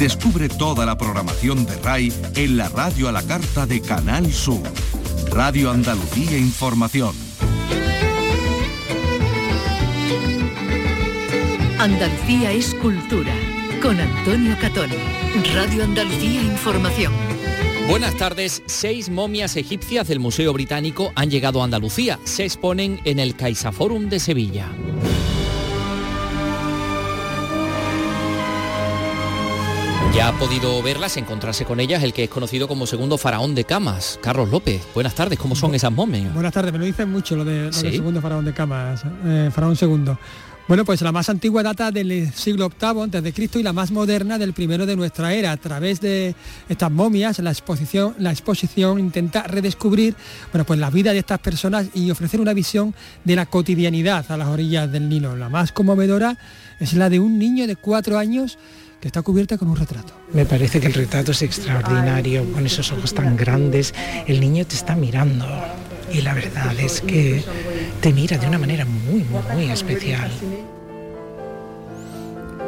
Descubre toda la programación de RAI en la radio a la carta de Canal Sur. Radio Andalucía Información. Andalucía es cultura. Con Antonio Catón. Radio Andalucía Información. Buenas tardes. Seis momias egipcias del Museo Británico han llegado a Andalucía. Se exponen en el CaixaForum de Sevilla. Ya ha podido verlas, encontrarse con ellas, el que es conocido como segundo faraón de camas, Carlos López. Buenas tardes, ¿cómo son esas momias? Buenas tardes, me lo dicen mucho lo, de, del segundo faraón de camas, eh, faraón segundo. Bueno, pues la más antigua data del siglo VIII antes de Cristo y la más moderna del primero de nuestra era. A través de estas momias, la exposición, la exposición intenta redescubrir bueno, pues la vida de estas personas y ofrecer una visión de la cotidianidad a las orillas del Nilo. La más conmovedora es la de un niño de cuatro años que está cubierta con un retrato. Me parece que el retrato es extraordinario, con esos ojos tan grandes. El niño te está mirando y la verdad es que te mira de una manera muy, muy, muy especial.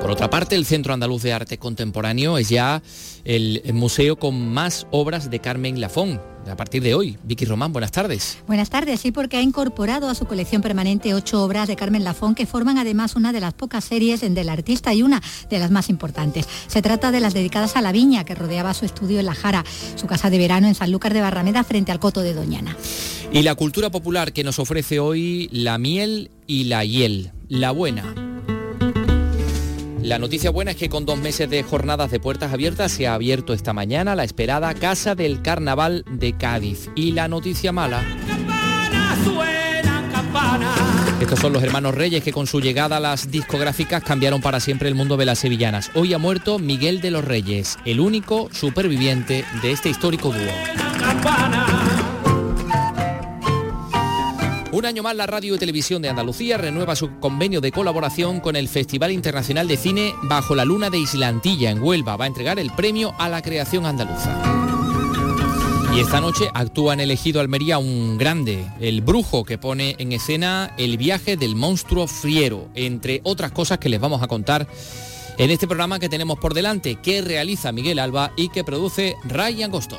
Por otra parte, el Centro Andaluz de Arte Contemporáneo es ya el museo con más obras de Carmen Lafón. A partir de hoy, Vicky Román, buenas tardes. Buenas tardes, sí, porque ha incorporado a su colección permanente ocho obras de Carmen Lafón que forman además una de las pocas series del artista y una de las más importantes. Se trata de las dedicadas a la viña que rodeaba su estudio en La Jara, su casa de verano en Sanlúcar de Barrameda frente al Coto de Doñana. Y la cultura popular que nos ofrece hoy la miel y la hiel, la buena. La noticia buena es que con dos meses de jornadas de puertas abiertas se ha abierto esta mañana la esperada Casa del Carnaval de Cádiz. Y la noticia mala... Estos son los hermanos Reyes que con su llegada a las discográficas cambiaron para siempre el mundo de las sevillanas. Hoy ha muerto Miguel de los Reyes, el único superviviente de este histórico dúo. Un año más la Radio y Televisión de Andalucía renueva su convenio de colaboración con el Festival Internacional de Cine Bajo la Luna de Islantilla en Huelva. Va a entregar el premio a la creación andaluza. Y esta noche actúa en el ejido Almería un grande, el brujo que pone en escena el viaje del monstruo friero, entre otras cosas que les vamos a contar en este programa que tenemos por delante, que realiza Miguel Alba y que produce Ray Angosto.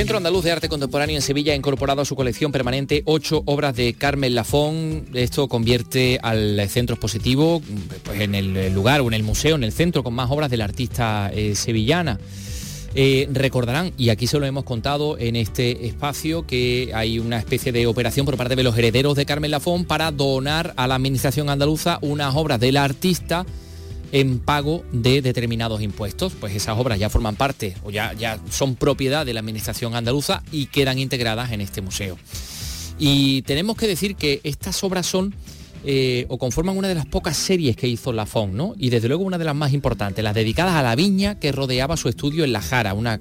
Centro Andaluz de Arte Contemporáneo en Sevilla ha incorporado a su colección permanente ocho obras de Carmen Lafón. Esto convierte al centro expositivo pues, en el lugar o en el museo, en el centro con más obras del artista eh, sevillana. Eh, recordarán, y aquí se lo hemos contado en este espacio, que hay una especie de operación por parte de los herederos de Carmen Lafón para donar a la Administración andaluza unas obras del artista en pago de determinados impuestos. Pues esas obras ya forman parte o ya, ya son propiedad de la Administración andaluza y quedan integradas en este museo. Y tenemos que decir que estas obras son eh, o conforman una de las pocas series que hizo Lafon, ¿no? Y desde luego una de las más importantes, las dedicadas a la viña que rodeaba su estudio en La Jara, una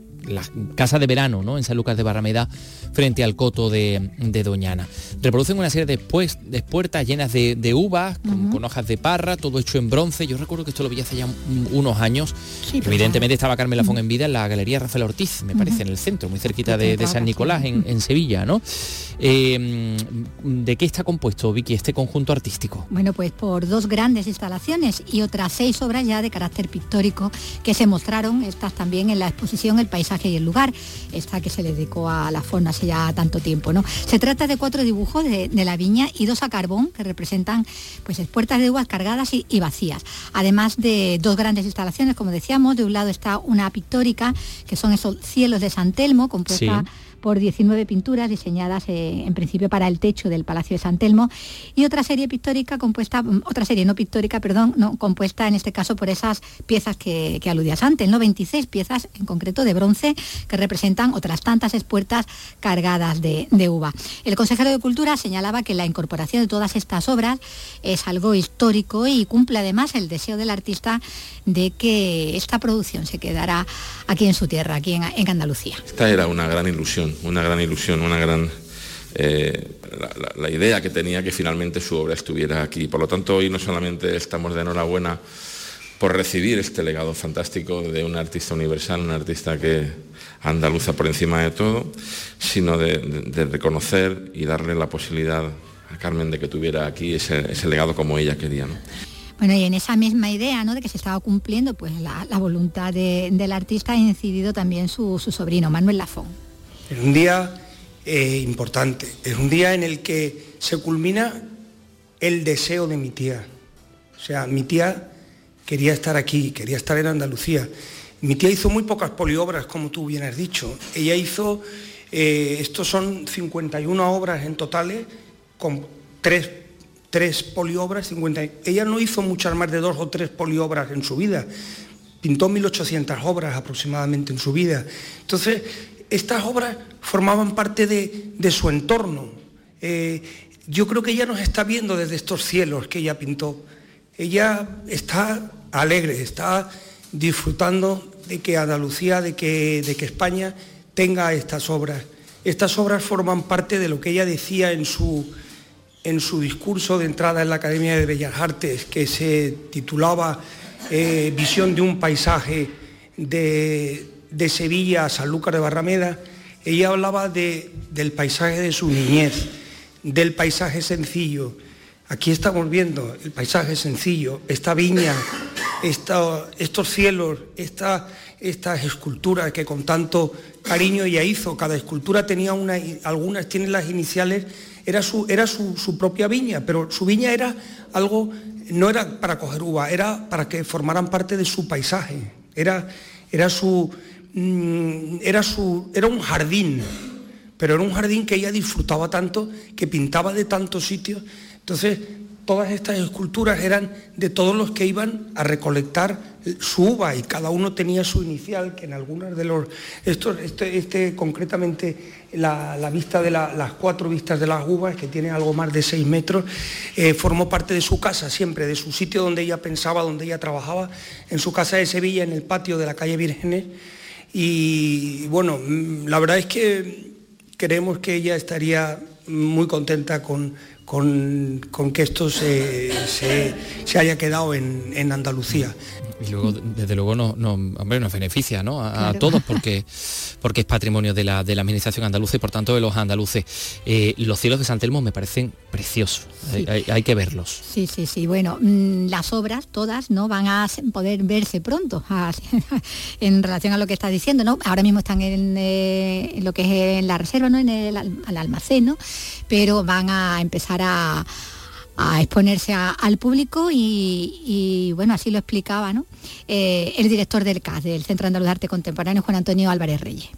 casa de verano, ¿no? En San Lucas de Barrameda frente al coto de, Doñana. Reproducen una serie de, pues, de puertas llenas de, uvas, con, hojas de parra, todo hecho en bronce. Yo recuerdo que esto lo vi hace ya unos años. Evidentemente estaba Carmen Lafón en vida en la Galería Rafael Ortiz, me parece, en el centro, muy cerquita de, San Nicolás, en, Sevilla, ¿no? Em, ¿De qué está compuesto, Vicky, este conjunto artístico? Bueno, pues por dos grandes instalaciones y otras seis obras ya de carácter pictórico que se mostraron, estas también en la exposición El Paisaje y el Lugar, esta que se le dedicó a la fauna ya tanto tiempo. ¿no? Se trata de cuatro dibujos de, la viña y dos a carbón que representan pues, puertas de uvas cargadas y, vacías. Además de dos grandes instalaciones, como decíamos, de un lado está una pictórica, que son esos cielos de San Telmo, compuesta por 19 pinturas diseñadas eh, en principio para el techo del Palacio de San Telmo y otra serie pictórica compuesta, mm, otra serie no pictórica, perdón, no, compuesta en este caso por esas piezas que, aludías antes, ¿no? 26 piezas en concreto de bronce que representan otras tantas espuertas cargadas de, uva. El consejero de Cultura señalaba que la incorporación de todas estas obras es algo histórico y cumple además el deseo del artista de que esta producción se quedará aquí en su tierra, aquí en, en Andalucía. Esta era una gran ilusión una gran ilusión, una gran... Eh, la, idea que tenía que finalmente su obra estuviera aquí. Por lo tanto, hoy no solamente estamos de enhorabuena por recibir este legado fantástico de un artista universal, un artista que andaluza por encima de todo, sino de, reconocer y darle la posibilidad a Carmen de que tuviera aquí ese, legado como ella quería. Bueno, y en esa misma idea ¿no? de que se estaba cumpliendo pues, la, voluntad del artista ha incidido también su, sobrino, Manuel Lafón. Es un día eh, importante, es un día en el que se culmina el deseo de mi tía. O sea, mi tía quería estar aquí, quería estar en Andalucía. Mi tía hizo muy pocas poliobras, como tú bien has dicho. Ella hizo, eh, estos son 51 obras en totales, con tres, tres poliobras, 50. Ella no hizo muchas más de dos o tres poliobras en su vida. Pintó 1.800 obras aproximadamente en su vida. Entonces, estas obras formaban parte de, su entorno. Eh, yo creo que ella nos está viendo desde estos cielos que ella pintó. Ella está alegre, está disfrutando de que Andalucía, de que, de que España tenga estas obras. Estas obras forman parte de lo que ella decía en su, en su discurso de entrada en la Academia de Bellas Artes, que se titulaba eh, Visión de un paisaje de, de, Sevilla a Sanlúcar de Barrameda. Ella hablaba de, del paisaje de su niñez, del paisaje sencillo, Aquí estamos viendo el paisaje sencillo, esta viña, estos cielos, estas esculturas que con tanto cariño ella hizo. Cada escultura tenía una, algunas tienen las iniciales, era, su, era su, propia viña, pero su viña era algo, no era para coger uva, era para que formaran parte de su paisaje. Era, era, su, era, su, era un jardín, pero era un jardín que ella disfrutaba tanto, que pintaba de tantos sitios entonces, todas estas esculturas eran de todos los que iban a recolectar su uva y cada uno tenía su inicial, que en algunas de los... Esto, este, este concretamente, la, vista de las cuatro vistas de las uvas, que tiene algo más de seis metros, eh, formó parte de su casa siempre, de su sitio donde ella pensaba, donde ella trabajaba, en su casa de Sevilla, en el patio de la calle Vírgenes. Y bueno, mm, la verdad es que creemos que ella estaría muy contenta con, con, que esto se, haya quedado en, Andalucía. Y luego, desde luego, no, hombre, nos beneficia ¿no? a, todos porque, porque es patrimonio de la, de la Administración andaluza y por tanto de los andaluces. Eh, los cielos de San Telmo me parecen preciosos, hay, que verlos. Sí, sí, sí. Bueno, mm, las obras todas no van a poder verse pronto en relación a lo que está diciendo. ¿no? Ahora mismo están en, eh, lo que es en la reserva, ¿no? en el, almacén, ¿no? pero van a empezar a, exponerse al público y, bueno, así lo explicaba ¿no? Eh, el director del CAS, del Centro Andaluz de Arte Contemporáneo, Juan Antonio Álvarez Reyes.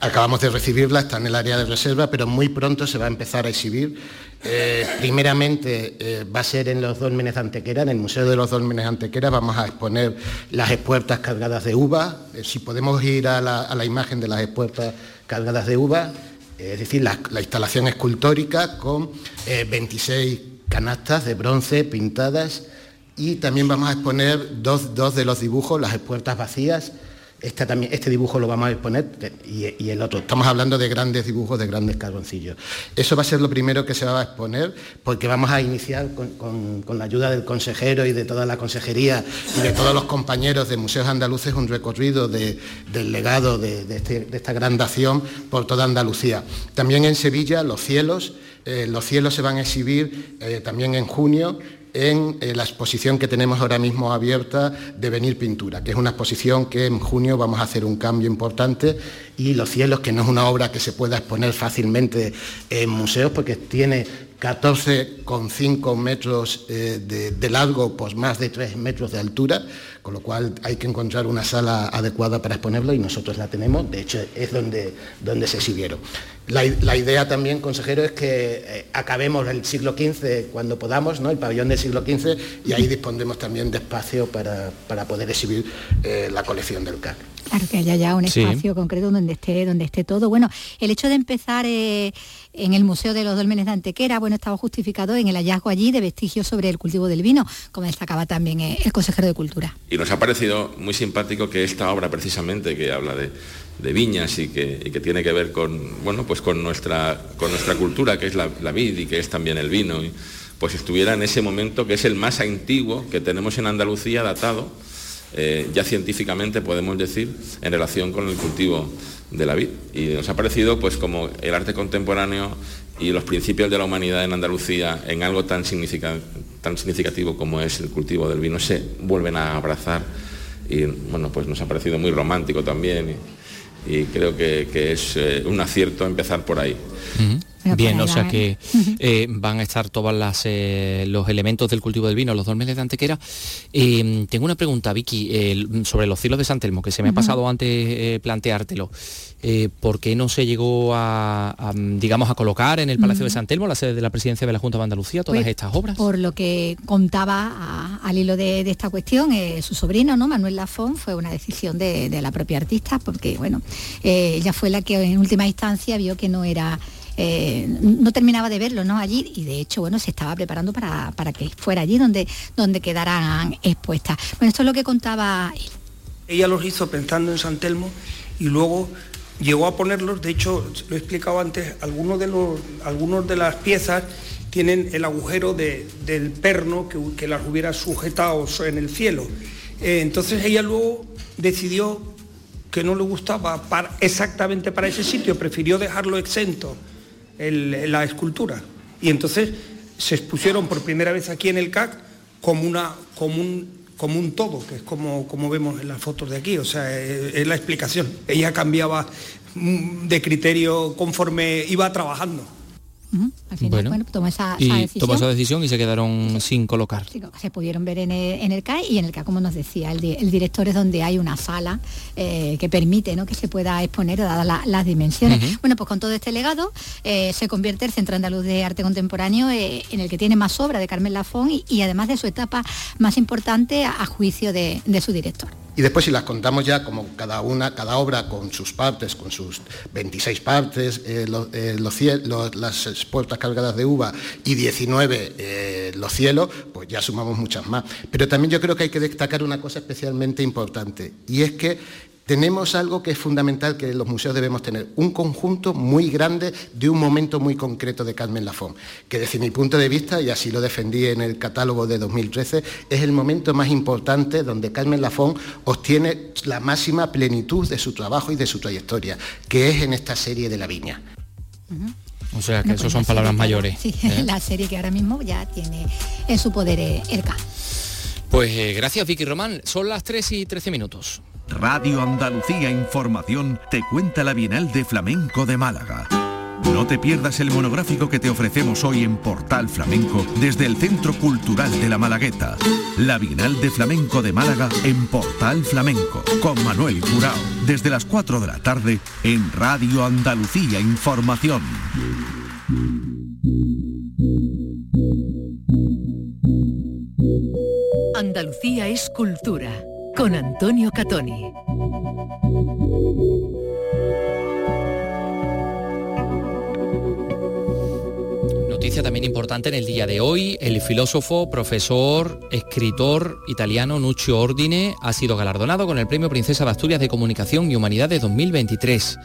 Acabamos de recibirla, está en el área de reserva, pero muy pronto se va a empezar a exhibir. Eh, primeramente eh, va a ser en los Dólmenes de Antequera, en el Museo de los Dólmenes de Antequera vamos a exponer las espuertas cargadas de uva. si podemos ir a la, a la, imagen de las espuertas cargadas de uva, es decir, la, instalación escultórica con 26 eh, canastas de bronce pintadas y también vamos a exponer dos, dos de los dibujos, las puertas vacías este, también, este dibujo lo vamos a exponer y, el otro. Estamos hablando de grandes dibujos, de grandes carboncillos. Eso va a ser lo primero que se va a exponer porque vamos a iniciar con, la ayuda del consejero y de toda la consejería y de todos los compañeros de Museos Andaluces un recorrido del legado este, de, esta gran dación por toda Andalucía. También en Sevilla, los cielos. Eh, los cielos se van a exhibir eh, también en junio en eh, la exposición que tenemos ahora mismo abierta de Venir Pintura, que es una exposición que en junio vamos a hacer un cambio importante y Los cielos, que no es una obra que se pueda exponer fácilmente en museos porque tiene 14,5 metros eh, de, largo, pues más de 3 metros de altura, con lo cual hay que encontrar una sala adecuada para exponerlo y nosotros la tenemos, de hecho es donde, donde se exhibieron. La, idea también, consejero, es que eh, acabemos el siglo XV cuando podamos, ¿no? el pabellón del siglo XV, y ahí dispondremos también de espacio para, poder exhibir eh, la colección del CAC. Claro, que haya ya un espacio concreto donde esté, donde esté todo. Bueno, el hecho de empezar eh, en el Museo de los Dólmenes de Antequera, bueno, estaba justificado en el hallazgo allí de vestigios sobre el cultivo del vino, como destacaba también el consejero de Cultura. Y nos ha parecido muy simpático que esta obra precisamente, que habla de viñas y que, tiene que ver con, bueno, pues con, nuestra, con nuestra cultura, que es la, vid y que es también el vino, pues estuviera en ese momento que es el más antiguo que tenemos en Andalucía datado, eh, ya científicamente podemos decir, en relación con el cultivo de la vid. Y nos ha parecido pues como el arte contemporáneo y los principios de la humanidad en Andalucía en algo tan, significativo como es el cultivo del vino se vuelven a abrazar y bueno pues nos ha parecido muy romántico también y, creo que, es eh, un acierto empezar por ahí. Bien, o sea que eh, van a estar todos eh, los elementos del cultivo del vino, los dos meses de Antequera. Eh, tengo una pregunta, Vicky, sobre los cielos de San Telmo, que se me ha pasado antes planteártelo. ¿Por qué no se llegó a, digamos, a colocar en el Palacio de San Telmo, la sede de la Presidencia de la Junta de Andalucía, todas pues, estas obras? Por lo que contaba al hilo de, esta cuestión, su sobrino, ¿no? Manuel Lafón, fue una decisión de, de la propia artista, porque, bueno, ella fue la que en última instancia vio que no era eh, no terminaba de verlo ¿no? allí y de hecho bueno, se estaba preparando para, que fuera allí donde, donde quedaran expuestas. Bueno, esto es lo que contaba él. Ella los hizo pensando en San Telmo y luego llegó a ponerlos, de hecho, lo he explicado antes, algunos de, los, algunos de las piezas tienen el agujero del perno que, las hubiera sujetado en el cielo. Eh, entonces ella luego decidió que no le gustaba exactamente para ese sitio, prefirió dejarlo exento la escultura. Y entonces se expusieron por primera vez aquí en el CAC como, una, como, un, como un todo, que es como, como vemos en las fotos de aquí, o sea, es la explicación. Ella cambiaba mm, de criterio conforme iba trabajando. Al final, bueno, tomó esa, y decisión. Tomó esa decisión y se quedaron sin colocar. se pudieron ver en el, en el CAE y en el CAE, como nos decía, el, director es donde hay una sala eh, que permite ¿no? que se pueda exponer dadas las dimensiones. Bueno, pues con todo este legado eh, se convierte el Centro Andaluz de Arte Contemporáneo eh, en el que tiene más obra de Carmen Lafón y, además de su etapa más importante a, juicio de su director. Y después si las contamos ya como cada una, cada obra con sus partes, con sus 26 partes, eh, eh, las puertas cargadas de uva y 19 eh, los cielos, pues ya sumamos muchas más. Pero también yo creo que hay que destacar una cosa especialmente importante, y es que tenemos algo que es fundamental que los museos debemos tener, un conjunto muy grande de un momento muy concreto de Carmen Lafón, que desde mi punto de vista, y así lo defendí en el catálogo de 2013, es el momento más importante donde Carmen Lafón obtiene la máxima plenitud de su trabajo y de su trayectoria, que es en esta serie de la viña. O sea que eso son palabras mayores. Sí, ¿eh? la serie que ahora mismo ya tiene en su poder eh, el CA. Pues eh, gracias Vicky Román, son las 3 y 13 minutos. Radio Andalucía Información te cuenta la Bienal de Flamenco de Málaga. No te pierdas el monográfico que te ofrecemos hoy en Portal Flamenco desde el Centro Cultural de la Malagueta. La Bienal de Flamenco de Málaga en Portal Flamenco con Manuel Curao desde las 4 de la tarde en Radio Andalucía Información. Andalucía es cultura con Antonio Catoni. Noticia también importante en el día de hoy, el filósofo, profesor, escritor italiano Nuccio Ordine ha sido galardonado con el Premio Princesa de Asturias de Comunicación y Humanidades 2023.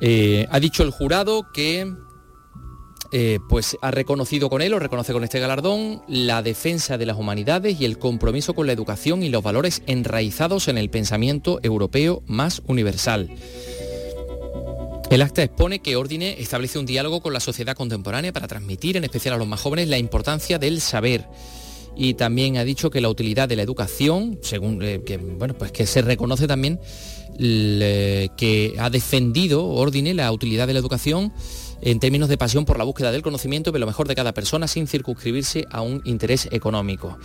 Eh, ha dicho el jurado que eh, pues ha reconocido con él, o reconoce con este galardón, la defensa de las humanidades y el compromiso con la educación y los valores enraizados en el pensamiento europeo más universal. El acta expone que Ordine establece un diálogo con la sociedad contemporánea para transmitir, en especial a los más jóvenes, la importancia del saber. Y también ha dicho que la utilidad de la educación, según eh, que, bueno, pues que se reconoce también que ha defendido Ordine la utilidad de la educación en términos de pasión por la búsqueda del conocimiento y de lo mejor de cada persona sin circunscribirse a un interés económico.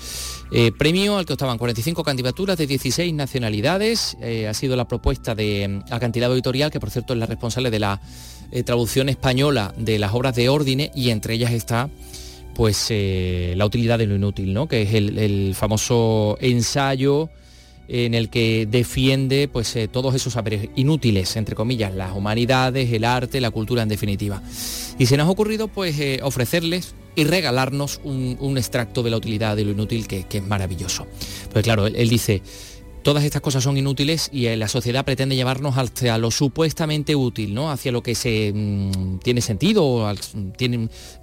Eh, premio al que estaban 45 candidaturas de 16 nacionalidades. Eh, ha sido la propuesta de mm, Acantilado Editorial, que por cierto es la responsable de la eh, traducción española de las obras de Ordine y entre ellas está pues la utilidad de lo inútil, ¿no? que es el famoso ensayo en el que defiende pues, eh, todos esos saberes inútiles, entre comillas, las humanidades, el arte, la cultura en definitiva. Y se nos ha ocurrido pues, eh, ofrecerles y regalarnos un, extracto de la utilidad de lo inútil que, es maravilloso. Pues claro, él, dice, Todas estas cosas son inútiles y eh, la sociedad pretende llevarnos hacia lo supuestamente útil, ¿no? hacia lo que se mm, tiene sentido o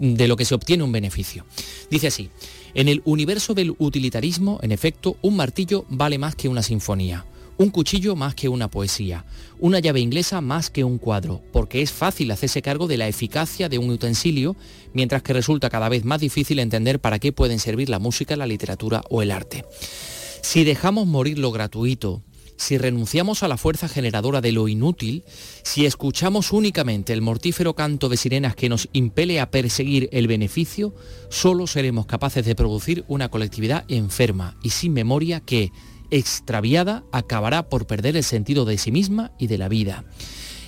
de lo que se obtiene un beneficio. Dice así, en el universo del utilitarismo, en efecto, un martillo vale más que una sinfonía, un cuchillo más que una poesía, una llave inglesa más que un cuadro, porque es fácil hacerse cargo de la eficacia de un utensilio, mientras que resulta cada vez más difícil entender para qué pueden servir la música, la literatura o el arte. Si dejamos morir lo gratuito, si renunciamos a la fuerza generadora de lo inútil, si escuchamos únicamente el mortífero canto de sirenas que nos impele a perseguir el beneficio, solo seremos capaces de producir una colectividad enferma y sin memoria que, extraviada, acabará por perder el sentido de sí misma y de la vida.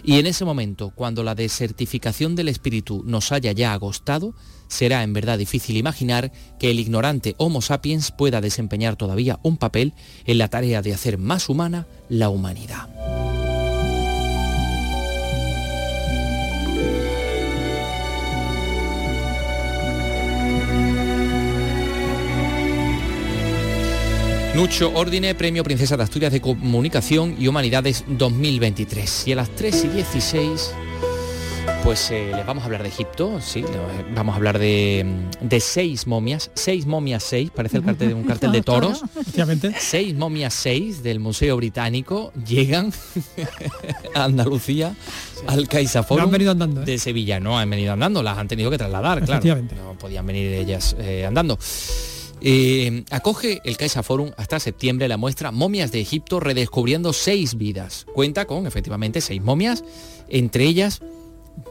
Y en ese momento, cuando la desertificación del espíritu nos haya ya agostado, será en verdad difícil imaginar que el ignorante Homo sapiens pueda desempeñar todavía un papel en la tarea de hacer más humana la humanidad. Nucho Ordine, Premio Princesa de Asturias de Comunicación y Humanidades 2023. Y a las 3 y 16 pues eh, les vamos a hablar de Egipto, sí, vamos a hablar de, seis momias, seis momias seis, parece el cartel de un cartel de toros. Seis momias seis del Museo Británico llegan a Andalucía, al CaixaForum han venido andando, ¿eh? de Sevilla. No han venido andando, las han tenido que trasladar, claro. No podían venir ellas eh, andando. Acoge el CaixaForum hasta septiembre la muestra Momias de Egipto redescubriendo seis vidas. Cuenta con efectivamente seis momias, entre ellas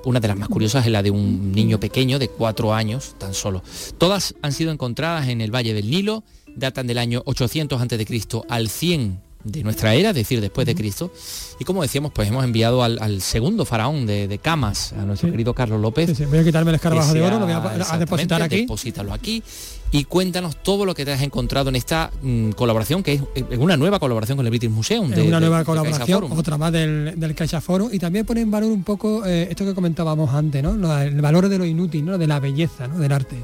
una de las más curiosas es la de un niño pequeño de cuatro años tan solo. Todas han sido encontradas en el Valle del Nilo, datan del año 800 a.C. al 100 de nuestra era, es decir, después de Cristo. Y como decíamos, pues hemos enviado al, segundo faraón de, Camas, a nuestro querido Carlos López. Voy a quitarme el escarabajo de oro, lo voy a, depositar aquí. Deposítalo aquí y cuéntanos todo lo que te has encontrado en esta mm, colaboración, que es una nueva colaboración con el British Museum. Es una nueva colaboración, otra más del, del CaixaForum, y también pone en valor un poco eh, esto que comentábamos antes, ¿no? el valor de lo inútil, ¿no? de la belleza, ¿no? del arte.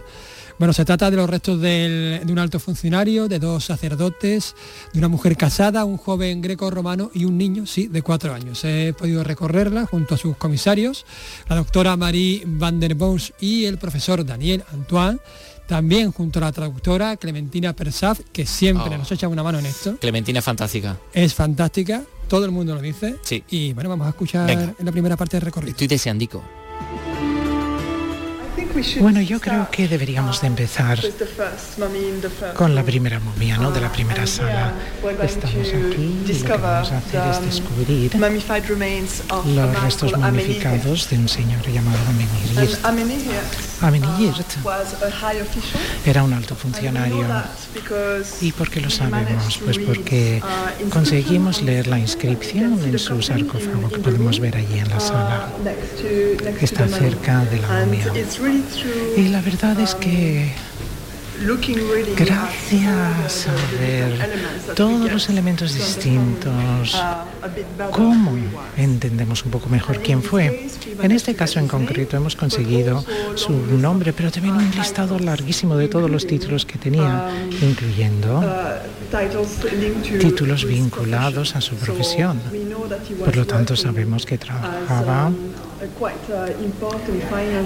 Bueno, se trata de los restos de un alto funcionario, de dos sacerdotes, de una mujer casada, un joven greco-romano y un niño, sí, de cuatro años. He podido recorrerla junto a sus comisarios, la doctora Marie van der Boos y el profesor Daniel Antoine. También junto a la traductora Clementina Persaf, que siempre oh. nos echa una mano en esto. Clementina es fantástica. Es fantástica, todo el mundo lo dice. Sí. Y bueno, vamos a escuchar en la primera parte del recorrido. Estoy deseandico. Bueno, yo creo que deberíamos de empezar con la primera momia, ¿no? De la primera sala. Estamos aquí y lo que vamos a hacer es descubrir los restos momificados de un señor llamado Amenhirt. Amenhirt era un alto funcionario. ¿Y por qué lo sabemos? Pues porque conseguimos leer la inscripción en su sarcófago que podemos ver allí en la sala. Está cerca de la momia. Y la verdad es que gracias a ver todos los elementos distintos, cómo entendemos un poco mejor quién fue. En este caso en concreto hemos conseguido su nombre, pero también un listado larguísimo de todos los títulos que tenía, incluyendo títulos vinculados a su profesión. Por lo tanto, sabemos que trabajaba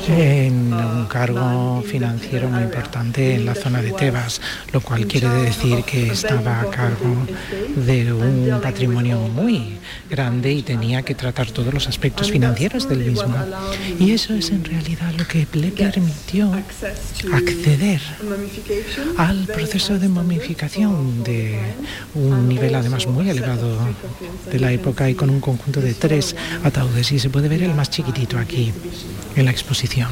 en un cargo financiero muy importante en la zona de Tebas, lo cual quiere decir que estaba a cargo de un patrimonio muy grande y tenía que tratar todos los aspectos financieros del mismo. Y eso es en realidad lo que le permitió acceder al proceso de momificación de un nivel además muy elevado de la época y con un conjunto de tres ataúdes. Y se puede ver el más chiquitito aquí en la exposición.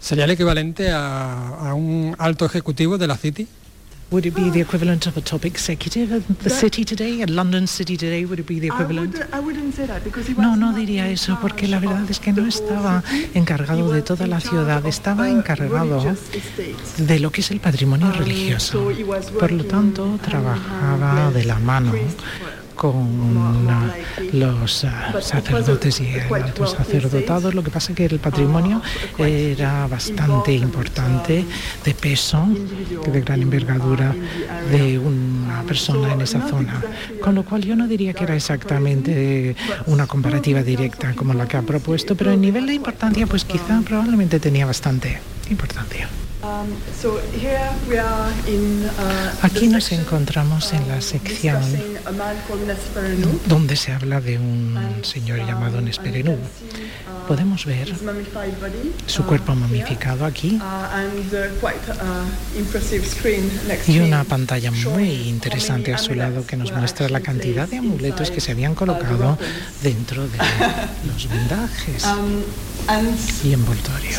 ¿Sería el equivalente a, a un alto ejecutivo de la City? Would it be the equivalent of a top executive of the city today, a London City today? Would it be the equivalent? No, no diría eso porque la verdad es que no estaba encargado de toda la ciudad, estaba encargado de lo que es el patrimonio religioso. Por lo tanto, trabajaba de la mano con los ah, sacerdotes y el alto sacerdotado. Lo que pasa es que el patrimonio era bastante importante, de peso, de gran envergadura de una persona en esa zona. Con lo cual yo no diría que era exactamente una comparativa directa como la que ha propuesto, pero en nivel de importancia pues quizá probablemente tenía bastante importancia. Um, uh, Aquí nos encontramos en la sección donde se habla de un señor llamado Nesperenú podemos ver su cuerpo momificado aquí y una pantalla muy interesante a su lado que nos muestra la cantidad de amuletos que se habían colocado dentro de los vendajes y envoltorios.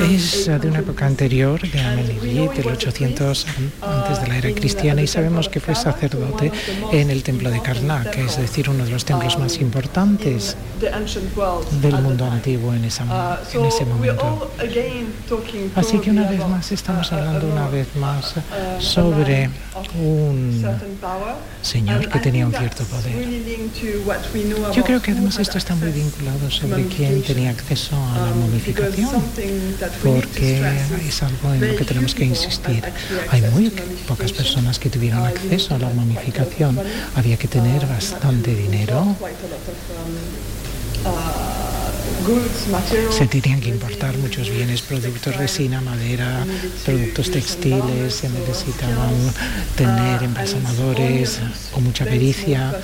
es de una época anterior de Amenihit, del 800 antes de la era cristiana, y sabemos que fue sacerdote en el templo de Karnak, es decir, uno de los templos más importantes del mundo antiguo en, esa, en ese momento. Así que una vez más estamos hablando una vez más sobre un señor que tenía un cierto poder. Yo creo que además esto está muy vinculado sobre quién tenía acceso a la momificación, porque es algo en lo que tenemos que insistir. Hay muy pocas personas que tuvieron acceso a la momificación. Había que tener bastante dinero se tenían que importar muchos bienes, productos resina, madera, productos textiles, se necesitaban tener embalsamadores con mucha pericia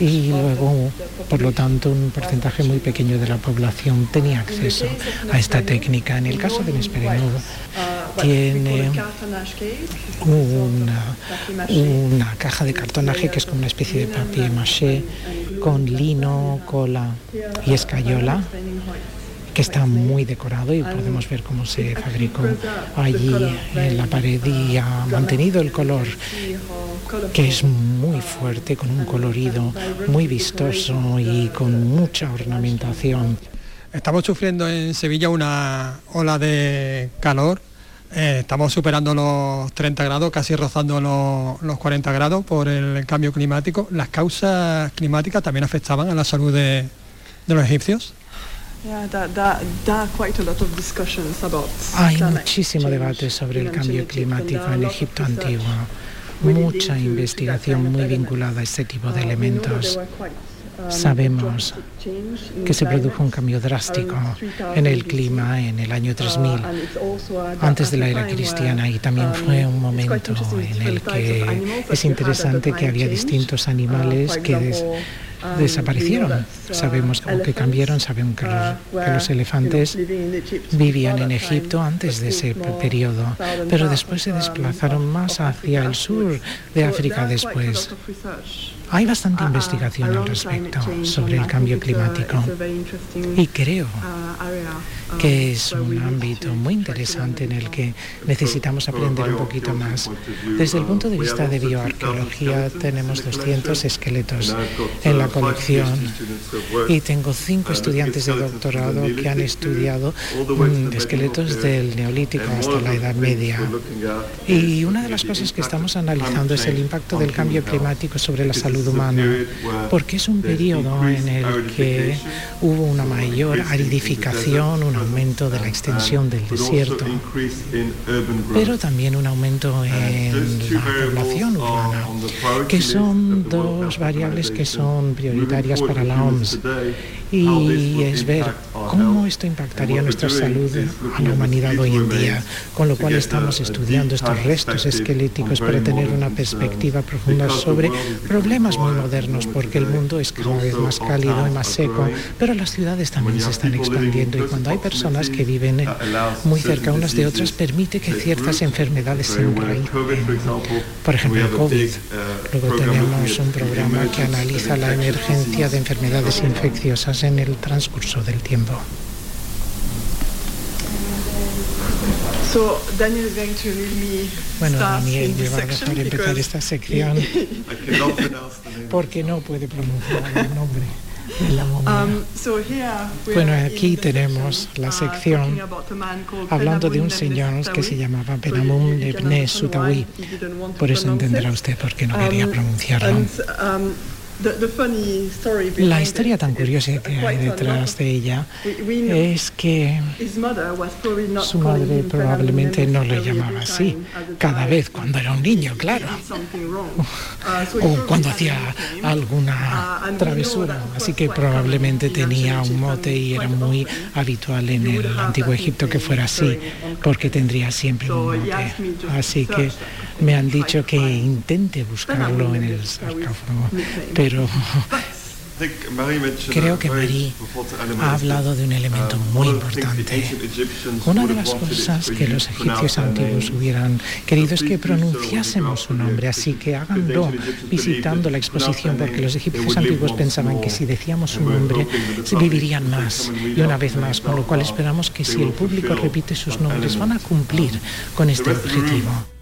y luego, por lo tanto, un porcentaje muy pequeño de la población tenía acceso a esta técnica. En el caso de Nesperenov, tiene una, una caja de cartonaje que es como una especie de papier maché con lino, cola y escayola que está muy decorado y podemos ver cómo se fabricó allí en la pared y ha mantenido el color que es muy fuerte, con un colorido muy vistoso y con mucha ornamentación. Estamos sufriendo en Sevilla una ola de calor eh, estamos superando los 30 grados, casi rozando los, 40 grados por el cambio climático. ¿Las causas climáticas también afectaban a la salud de, los egipcios? Hay muchísimo debate sobre el cambio climático en Egipto antiguo, mucha investigación muy vinculada a este tipo de elementos. Sabemos que se produjo un cambio drástico en el clima en el año 3000, antes de la era cristiana, y también fue un momento en el que es interesante que había distintos animales que desaparecieron. Sabemos que cambiaron, sabemos que los, elefantes vivían en Egipto antes de ese periodo, pero después se desplazaron más hacia el sur de África después. Hay bastante investigación al respecto sobre el cambio climático y creo que es un ámbito muy interesante en el que necesitamos aprender un poquito más. Desde el punto de vista de bioarqueología tenemos 200 esqueletos en la colección y tengo cinco estudiantes de doctorado que han estudiado mm, esqueletos del neolítico hasta la Edad Media. Y una de las cosas que estamos analizando es el impacto del cambio climático sobre la salud humana, porque es un periodo en el que hubo una mayor aridificación, un aumento de la extensión del desierto, pero también un aumento en la población urbana, que son dos variables que son prioritarias para la OMS y es ver cómo esto impactaría nuestra salud a la humanidad hoy en día, con lo cual estamos estudiando estos restos esqueléticos para tener una perspectiva profunda sobre problemas muy modernos, porque el mundo es cada vez más cálido y más seco, pero las ciudades también se están expandiendo y cuando hay personas que viven muy cerca unas de otras, permite que ciertas enfermedades se enraízen. Por ejemplo, el COVID. Luego tenemos un programa que analiza la emergencia de enfermedades infecciosas en el transcurso del tiempo. Bueno, Daniel me va a dejar empezar esta sección porque no puede pronunciar el nombre. de la momia. Um, bueno, aquí tenemos la uh, sección hablando de un señor que se llamaba Penamum Ibn Sutawi. Por eso entenderá usted por qué no quería um, pronunciarlo. Um, la historia tan curiosa que hay detrás de ella es que su madre probablemente no le llamaba así cada vez cuando era un niño, claro, uh, o cuando hacía alguna uh, travesura. Así que probablemente tenía un mote y era muy habitual en el antiguo Egipto que fuera así, porque tendría siempre un mote. Así que me han dicho que intente buscarlo en el sarcófago, pero Creo que Marie ha hablado de un elemento muy importante. Una de las cosas que los egipcios antiguos hubieran querido es que pronunciásemos su nombre, así que háganlo visitando la exposición, porque los egipcios antiguos pensaban que si decíamos su nombre, vivirían más y una vez más, con lo cual esperamos que si el público repite sus nombres, van a cumplir con este objetivo.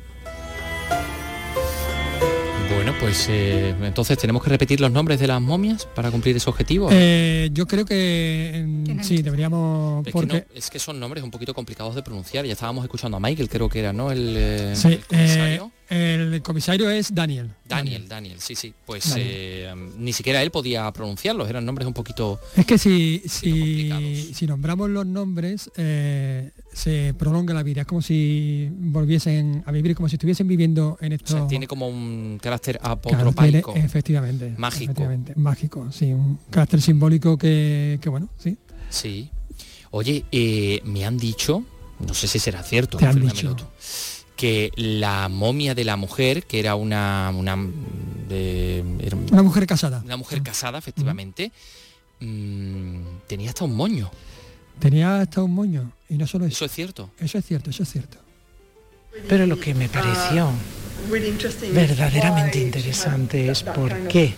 Bueno, pues eh, entonces tenemos que repetir los nombres de las momias para cumplir ese objetivo. Eh, yo creo que sí, deberíamos... Es, porque... que es que son nombres un poquito complicados de pronunciar. Ya estábamos escuchando a Michael, creo que era, ¿no? El, eh, sí, el comisario es Daniel. Daniel, Daniel, sí, sí. Pues eh, ni siquiera él podía pronunciarlos, eran nombres un poquito... Es que si, si, si, nombramos los nombres, eh, se prolonga la vida, es como si volviesen a vivir, como si estuviesen viviendo en esto... tiene como un carácter apotropaico. efectivamente. Mágico. Efectivamente, mágico, sí, un carácter simbólico que, bueno, sí. Sí. Oye, eh, me han dicho, no sé si será cierto, ¿Te han dicho? Que la momia de la mujer, que era una una, una mujer casada. Una mujer casada, efectivamente, mm, tenía hasta un moño. Tenía hasta un moño. Y no solo eso. Eso es cierto. Eso es cierto, eso es cierto. Pero lo que me pareció verdaderamente interesante es por qué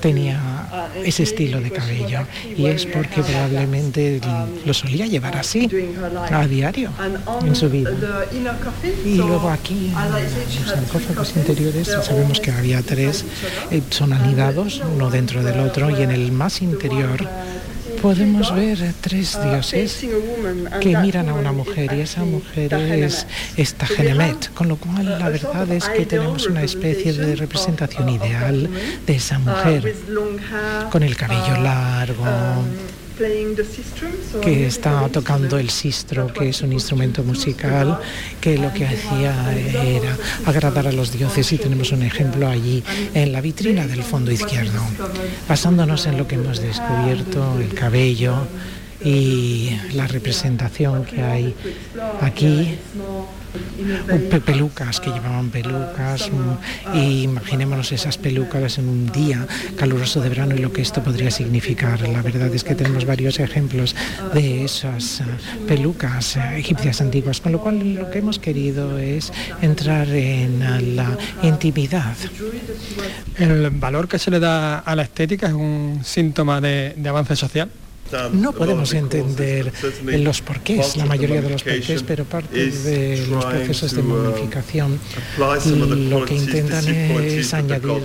tenía ese estilo de cabello y es porque probablemente lo solía llevar así a diario en su vida. Y luego aquí los sarcófagos interiores sabemos que había tres, eh, son anidados uno dentro del otro y en el más interior podemos ver tres dioses que miran a una mujer y esa mujer es esta Genemet, con lo cual la verdad es que tenemos una especie de representación ideal de esa mujer con el cabello largo que está tocando el sistro, que es un instrumento musical que lo que hacía era agradar a los dioses y tenemos un ejemplo allí en la vitrina del fondo izquierdo. Basándonos en lo que hemos descubierto, el cabello y la representación que hay aquí pelucas, que llevaban pelucas, y imaginémonos esas pelucas en un día caluroso de verano y lo que esto podría significar. La verdad es que tenemos varios ejemplos de esas eh, pelucas eh, egipcias antiguas, con lo cual lo que hemos querido es entrar en la intimidad. El valor que se le da a la estética es un síntoma de avance social. No podemos entender los porqués, la mayoría de los porqués, pero parte de los procesos de um, momificación lo que intentan es añadir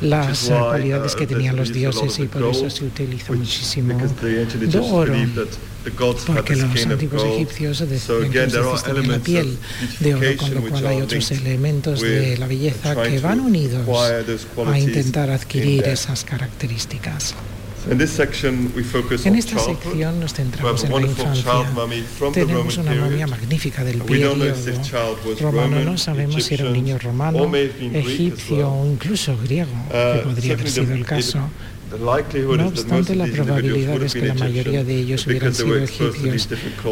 las cualidades que tenían los dioses y por eso se utiliza muchísimo oro porque los antiguos egipcios decían que los la piel de oro, con lo cual hay otros elementos de la belleza que van unidos a intentar adquirir esas características. En esta sección nos centramos en la infancia. Tenemos una momia magnífica del periodo romano. No sabemos si era un niño romano, egipcio o incluso griego, que uh, podría haber sido el caso. No obstante, la probabilidad es que la mayoría de ellos hubieran sido egipcios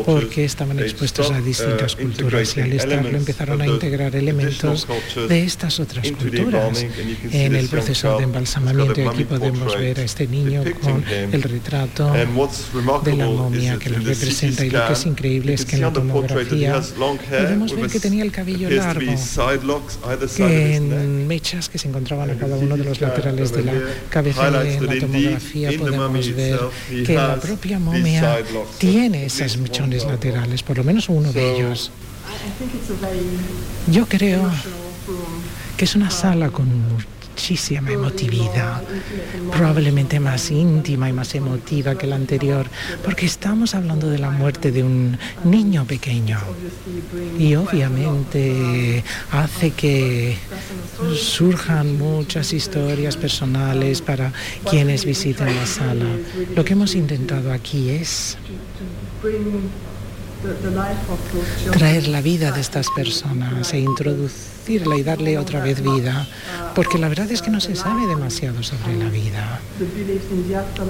porque estaban expuestos a distintas uh, culturas y al estarlo empezaron a integrar elementos de estas otras culturas. En el proceso de embalsamamiento y aquí podemos ver a este niño con el retrato de la momia que lo representa y lo que es increíble es que en la tomografía podemos ver que tenía el cabello largo, que en mechas que se encontraban a cada uno de los laterales de la cabeza la tomografía podemos ver que la propia momia tiene esos mechones laterales, por lo menos uno de ellos. Yo creo que es una sala con muchísima emotividad, probablemente más íntima y más emotiva que la anterior, porque estamos hablando de la muerte de un niño pequeño y obviamente hace que surjan muchas historias personales para quienes visiten la sala. Lo que hemos intentado aquí es traer la vida de estas personas e y darle otra vez vida, porque la verdad es que no se sabe demasiado sobre la vida.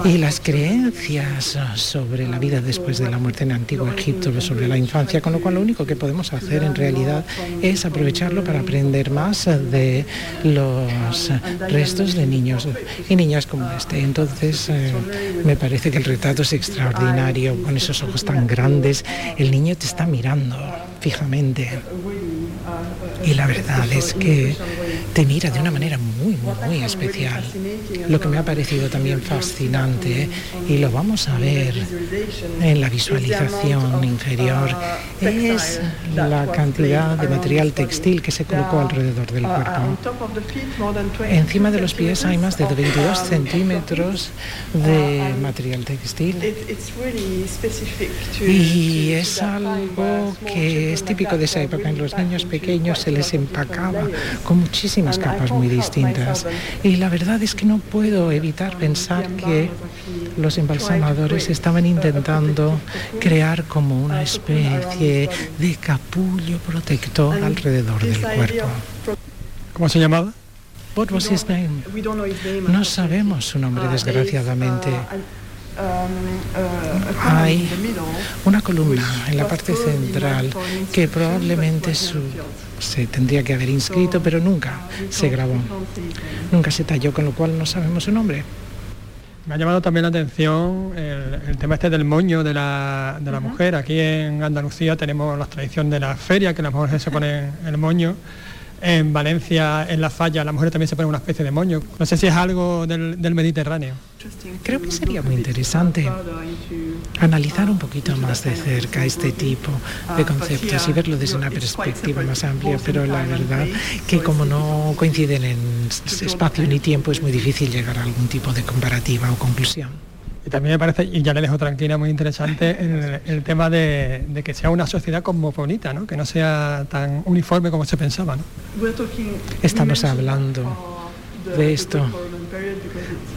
Y las creencias sobre la vida después de la muerte en Antiguo Egipto, sobre la infancia, con lo cual lo único que podemos hacer en realidad es aprovecharlo para aprender más de los restos de niños y niñas como este. Entonces, eh, me parece que el retrato es extraordinario, con esos ojos tan grandes el niño te está mirando fijamente. Y la verdad es que te mira de una manera muy, muy, especial. Lo que me ha parecido también fascinante, y lo vamos a ver en la visualización inferior, es la cantidad de material textil que se colocó alrededor del cuerpo. Encima de los pies hay más de 22 centímetros de material textil. Y es algo que es típico de esa época. En los niños pequeños se les empacaba con muchísimas capas muy distintas. Y la verdad es que no puedo evitar pensar que los embalsamadores estaban intentando crear como una especie de capullo protector alrededor del cuerpo. ¿Cómo se llamaba? What was his name? No sabemos su nombre, desgraciadamente. Hay una columna en la parte central que probablemente se tendría que haber inscrito, pero nunca se grabó, nunca se talló, con lo cual no sabemos su nombre. Me ha llamado también la atención el, tema este del moño de la, mujer. Aquí en Andalucía tenemos la tradición de la feria, que las mujeres se ponen el moño. En Valencia, en la falla, la mujer también se pone una especie de moño. No sé si es algo del Mediterráneo. Creo que sería muy interesante analizar un poquito más de cerca este tipo de conceptos y verlo desde una perspectiva más amplia, pero la verdad que como no coinciden en espacio ni tiempo es muy difícil llegar a algún tipo de comparativa o conclusión. Y también me parece, y ya le dejo tranquila, muy interesante el, tema de, de, que sea una sociedad cosmopolita, ¿no? que no sea tan uniforme como se pensaba. ¿no? Estamos hablando de esto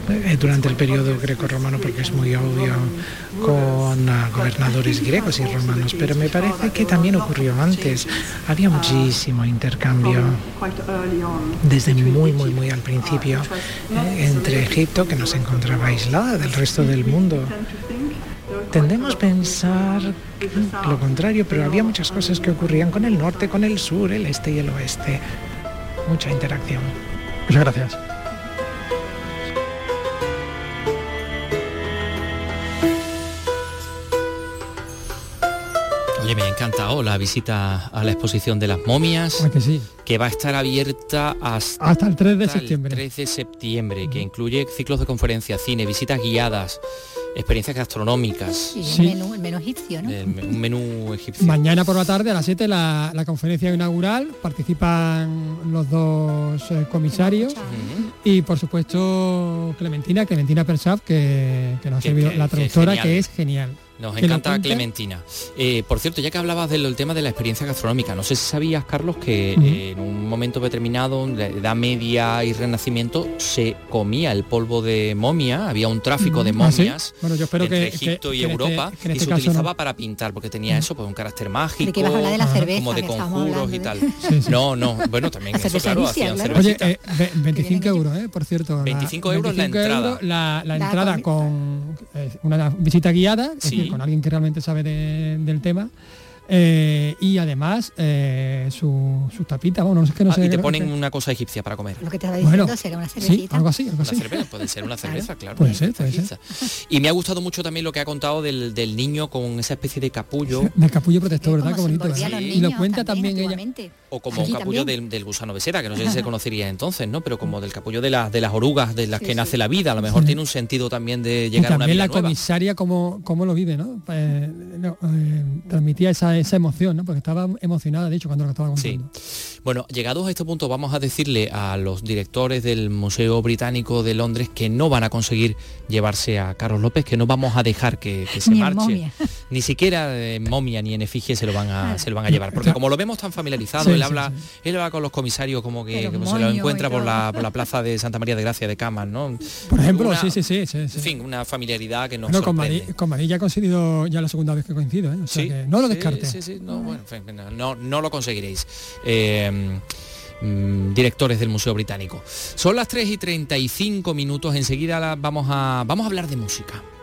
eh, durante el periodo greco-romano porque es muy obvio con ah, gobernadores griegos y romanos, pero me parece que también ocurrió antes. Había muchísimo intercambio desde muy, muy, muy al principio eh, entre Egipto, que no se encontraba aislada del resto del mundo. Tendemos a pensar lo contrario, pero había muchas cosas que ocurrían con el norte, con el sur, el este y el oeste. Mucha interacción. Muchas gracias. Me ha encantado la visita a la exposición de las momias, que, va a estar abierta hasta, el 3 de septiembre. 3 de septiembre, que incluye ciclos de conferencias, cine, visitas guiadas, experiencias gastronómicas. Sí, El, menú, egipcio, ¿no? un menú egipcio. Mañana por la tarde a las 7 la, conferencia inaugural, participan los dos eh, comisarios y por supuesto Clementina, Clementina Persaf, que, nos ha servido la traductora, que es genial. Nos encanta Clementina. Eh, por cierto, ya que hablabas del tema de la experiencia gastronómica, no sé si sabías, Carlos, que en un momento determinado, de Edad Media y Renacimiento, se comía el polvo de momia, había un tráfico de ¿Ah, momias entre Egipto y Europa, y este se utilizaba para pintar, porque tenía eso, pues un carácter mágico, como de conjuros y tal. no, no, bueno, también eso, claro, hacían Oye, 25 eh, euros, eh, por cierto. 25 euros la entrada. la, entrada con una visita guiada, con alguien que realmente sabe del tema. Eh, y además eh, su, su, tapita, bueno, no sé que no ah, sé. Y te ponen una cosa egipcia para comer. Lo que te estaba diciendo bueno, será una cervecita. Sí, algo así, algo así. Cerveza, puede ser una cerveza, claro. Puede ser, puede ser. Y me ha gustado mucho también lo que ha contado del, del niño con esa especie de capullo. Del capullo protector, ¿verdad? Qué bonito. Y lo cuenta también, ella. O como un capullo del, del, gusano besera, que no sé si se conocería entonces, ¿no? Pero como del capullo de, las de las orugas de las que nace la vida. A lo mejor tiene un sentido también de llegar a una vida También la comisaria cómo, cómo lo vive, ¿no? Pues, transmitía esa, esa emoción, ¿no? porque estaba emocionada, de hecho, cuando lo estaba contando. Sí. Bueno, llegados a este punto vamos a decirle a los directores del Museo Británico de Londres que no van a conseguir llevarse a Carlos López, que no vamos a dejar que, se marche. Ni siquiera en momia ni en efigie se lo van a, se lo van a llevar. Porque como lo vemos tan familiarizado, él habla, él habla con los comisarios como que, se lo encuentra por la, por la, plaza de Santa María de Gracia de Camas, ¿no? Por ejemplo, sí, sí, sí, En fin, una familiaridad que nos no, con Marí, con Marí, ya ha coincidido ya la segunda vez que coincido, ¿eh? O sea que no lo descarte. Sí, sí, no, bueno, no, no lo conseguiréis. Eh, mm, directores del Museo Británico. Son las 3 y 35 minutos, enseguida vamos a, vamos a hablar de música.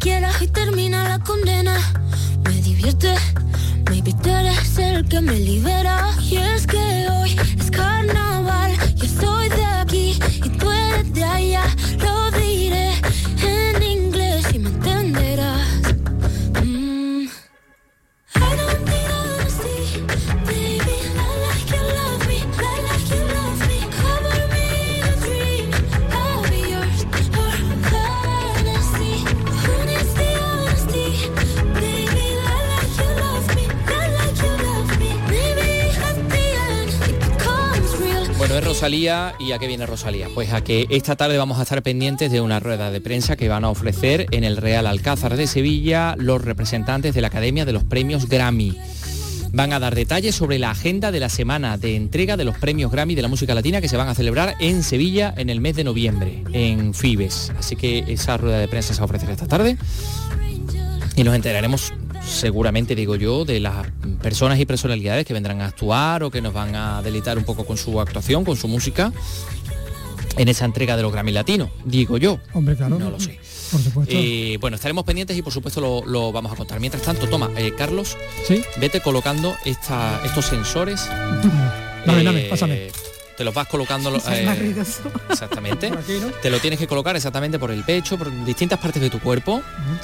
quieras y termina la condena. Me divierte, tú eres el que me libera. Y a qué viene Rosalía. Pues a que esta tarde vamos a estar pendientes de una rueda de prensa que van a ofrecer en el Real Alcázar de Sevilla los representantes de la Academia de los Premios Grammy. Van a dar detalles sobre la agenda de la semana de entrega de los premios Grammy de la música latina que se van a celebrar en Sevilla en el mes de noviembre, en Fibes. Así que esa rueda de prensa se va ofrecer esta tarde y nos enteraremos seguramente digo yo, de las personas y personalidades que vendrán a actuar o que nos van a delitar un poco con su actuación, con su música en esa entrega de los Grammy Latinos, digo yo. Hombre, claro. No lo sé. Por supuesto. Eh, bueno, estaremos pendientes y por supuesto lo, vamos a contar. Mientras tanto, toma, eh, Carlos, ¿Sí? vete colocando esta, estos sensores. dame, dame, pásame te los vas colocando eh, exactamente te lo tienes que colocar exactamente por el pecho por distintas partes de tu cuerpo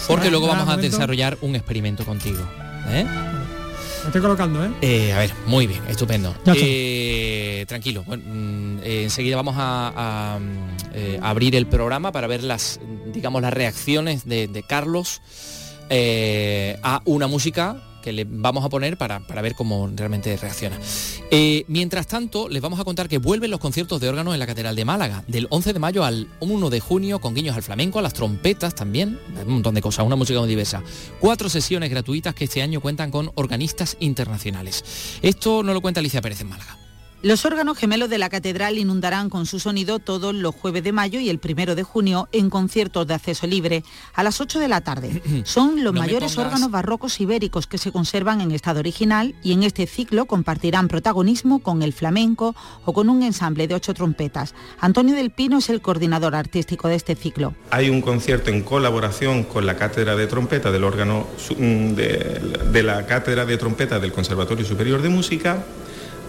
porque luego vamos a desarrollar un experimento contigo ¿eh? Estoy colocando, ¿eh? ¿eh? A ver, muy bien, estupendo. tranquilo, mm, enseguida vamos a, abrir el programa para ver las, digamos, las reacciones de, de Carlos a una música que le vamos a poner para, ver cómo realmente reacciona. Eh, mientras tanto, les vamos a contar que vuelven los conciertos de órganos en la Catedral de Málaga, del 11 de mayo al 1 de junio, con guiños al flamenco, a las trompetas también, un montón de cosas, una música muy diversa. Cuatro sesiones gratuitas que este año cuentan con organistas internacionales. Esto no lo cuenta Alicia Pérez en Málaga. Los órganos gemelos de la catedral inundarán con su sonido todos los jueves de mayo y el primero de junio en conciertos de acceso libre a las 8 de la tarde. Son los mayores órganos barrocos ibéricos que se conservan en estado original y en este ciclo compartirán protagonismo con el flamenco o con un ensamble de ocho trompetas. Antonio del Pino es el coordinador artístico de este ciclo. Hay un concierto en colaboración con la cátedra de trompeta del órgano mm, de, de la cátedra de trompeta del Conservatorio Superior de Música.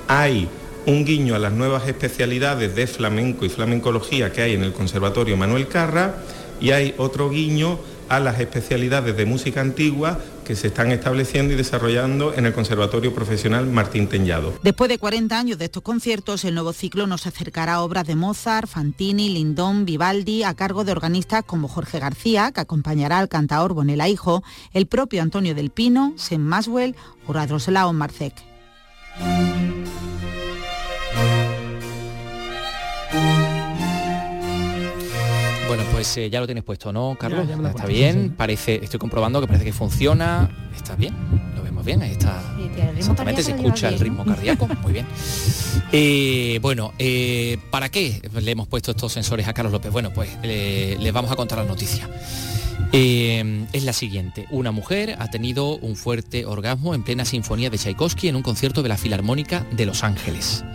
Hay un guiño a las nuevas especialidades de flamenco y flamencología que hay en el Conservatorio Manuel Carra y hay otro guiño a las especialidades de música antigua que se están estableciendo y desarrollando en el Conservatorio Profesional Martín Teñado. Después de 40 años de estos conciertos, el nuevo ciclo nos acercará a obras de Mozart, Fantini, Lindón, Vivaldi, a cargo de organistas como Jorge García, que acompañará al cantaor Bonela Hijo, el propio Antonio del Pino, Sen Maswell o Radroslao Marcek. Bueno, pues eh, ya lo tienes puesto, ¿no, Carlos? está bien, parece, estoy comprobando que parece que funciona. Está bien, lo vemos bien, ahí está. Exactamente, se escucha el ritmo cardíaco, muy bien. Eh, bueno, eh, ¿para qué le hemos puesto estos sensores a Carlos López? Bueno, pues les vamos a contar la noticia. es la siguiente. Una mujer ha tenido un fuerte orgasmo en plena sinfonía de Tchaikovsky en un concierto de la Filarmónica de Los Ángeles.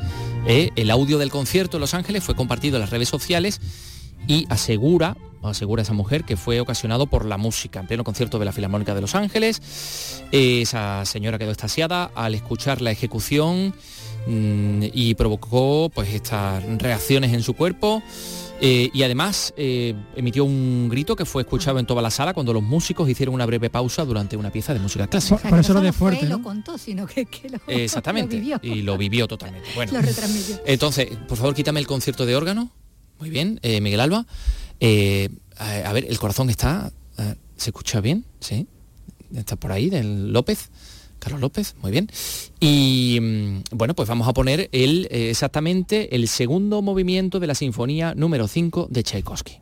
el audio del concierto en Los Ángeles fue compartido en las redes sociales y asegura asegura esa mujer que fue ocasionado por la música en pleno concierto de la Filarmónica de Los Ángeles. Esa señora quedó estasiada al escuchar la ejecución mm, y provocó pues estas reacciones en su cuerpo. Eh, y además eh, emitió un grito que fue escuchado en toda la sala cuando los músicos hicieron una breve pausa durante una pieza de música clásica. Por, eso lo de fuerte. Lo contó, sino que, lo, Exactamente. Y lo vivió totalmente. Bueno, entonces, por favor, quítame el concierto de órgano. Muy bien, eh, Miguel Alba. a ver, el corazón está. ¿Se escucha bien? Sí. Está por ahí, del López. Carlos López, muy bien. Y mm, bueno, pues vamos a poner el, eh, exactamente el segundo movimiento de la Sinfonía número 5 de Tchaikovsky.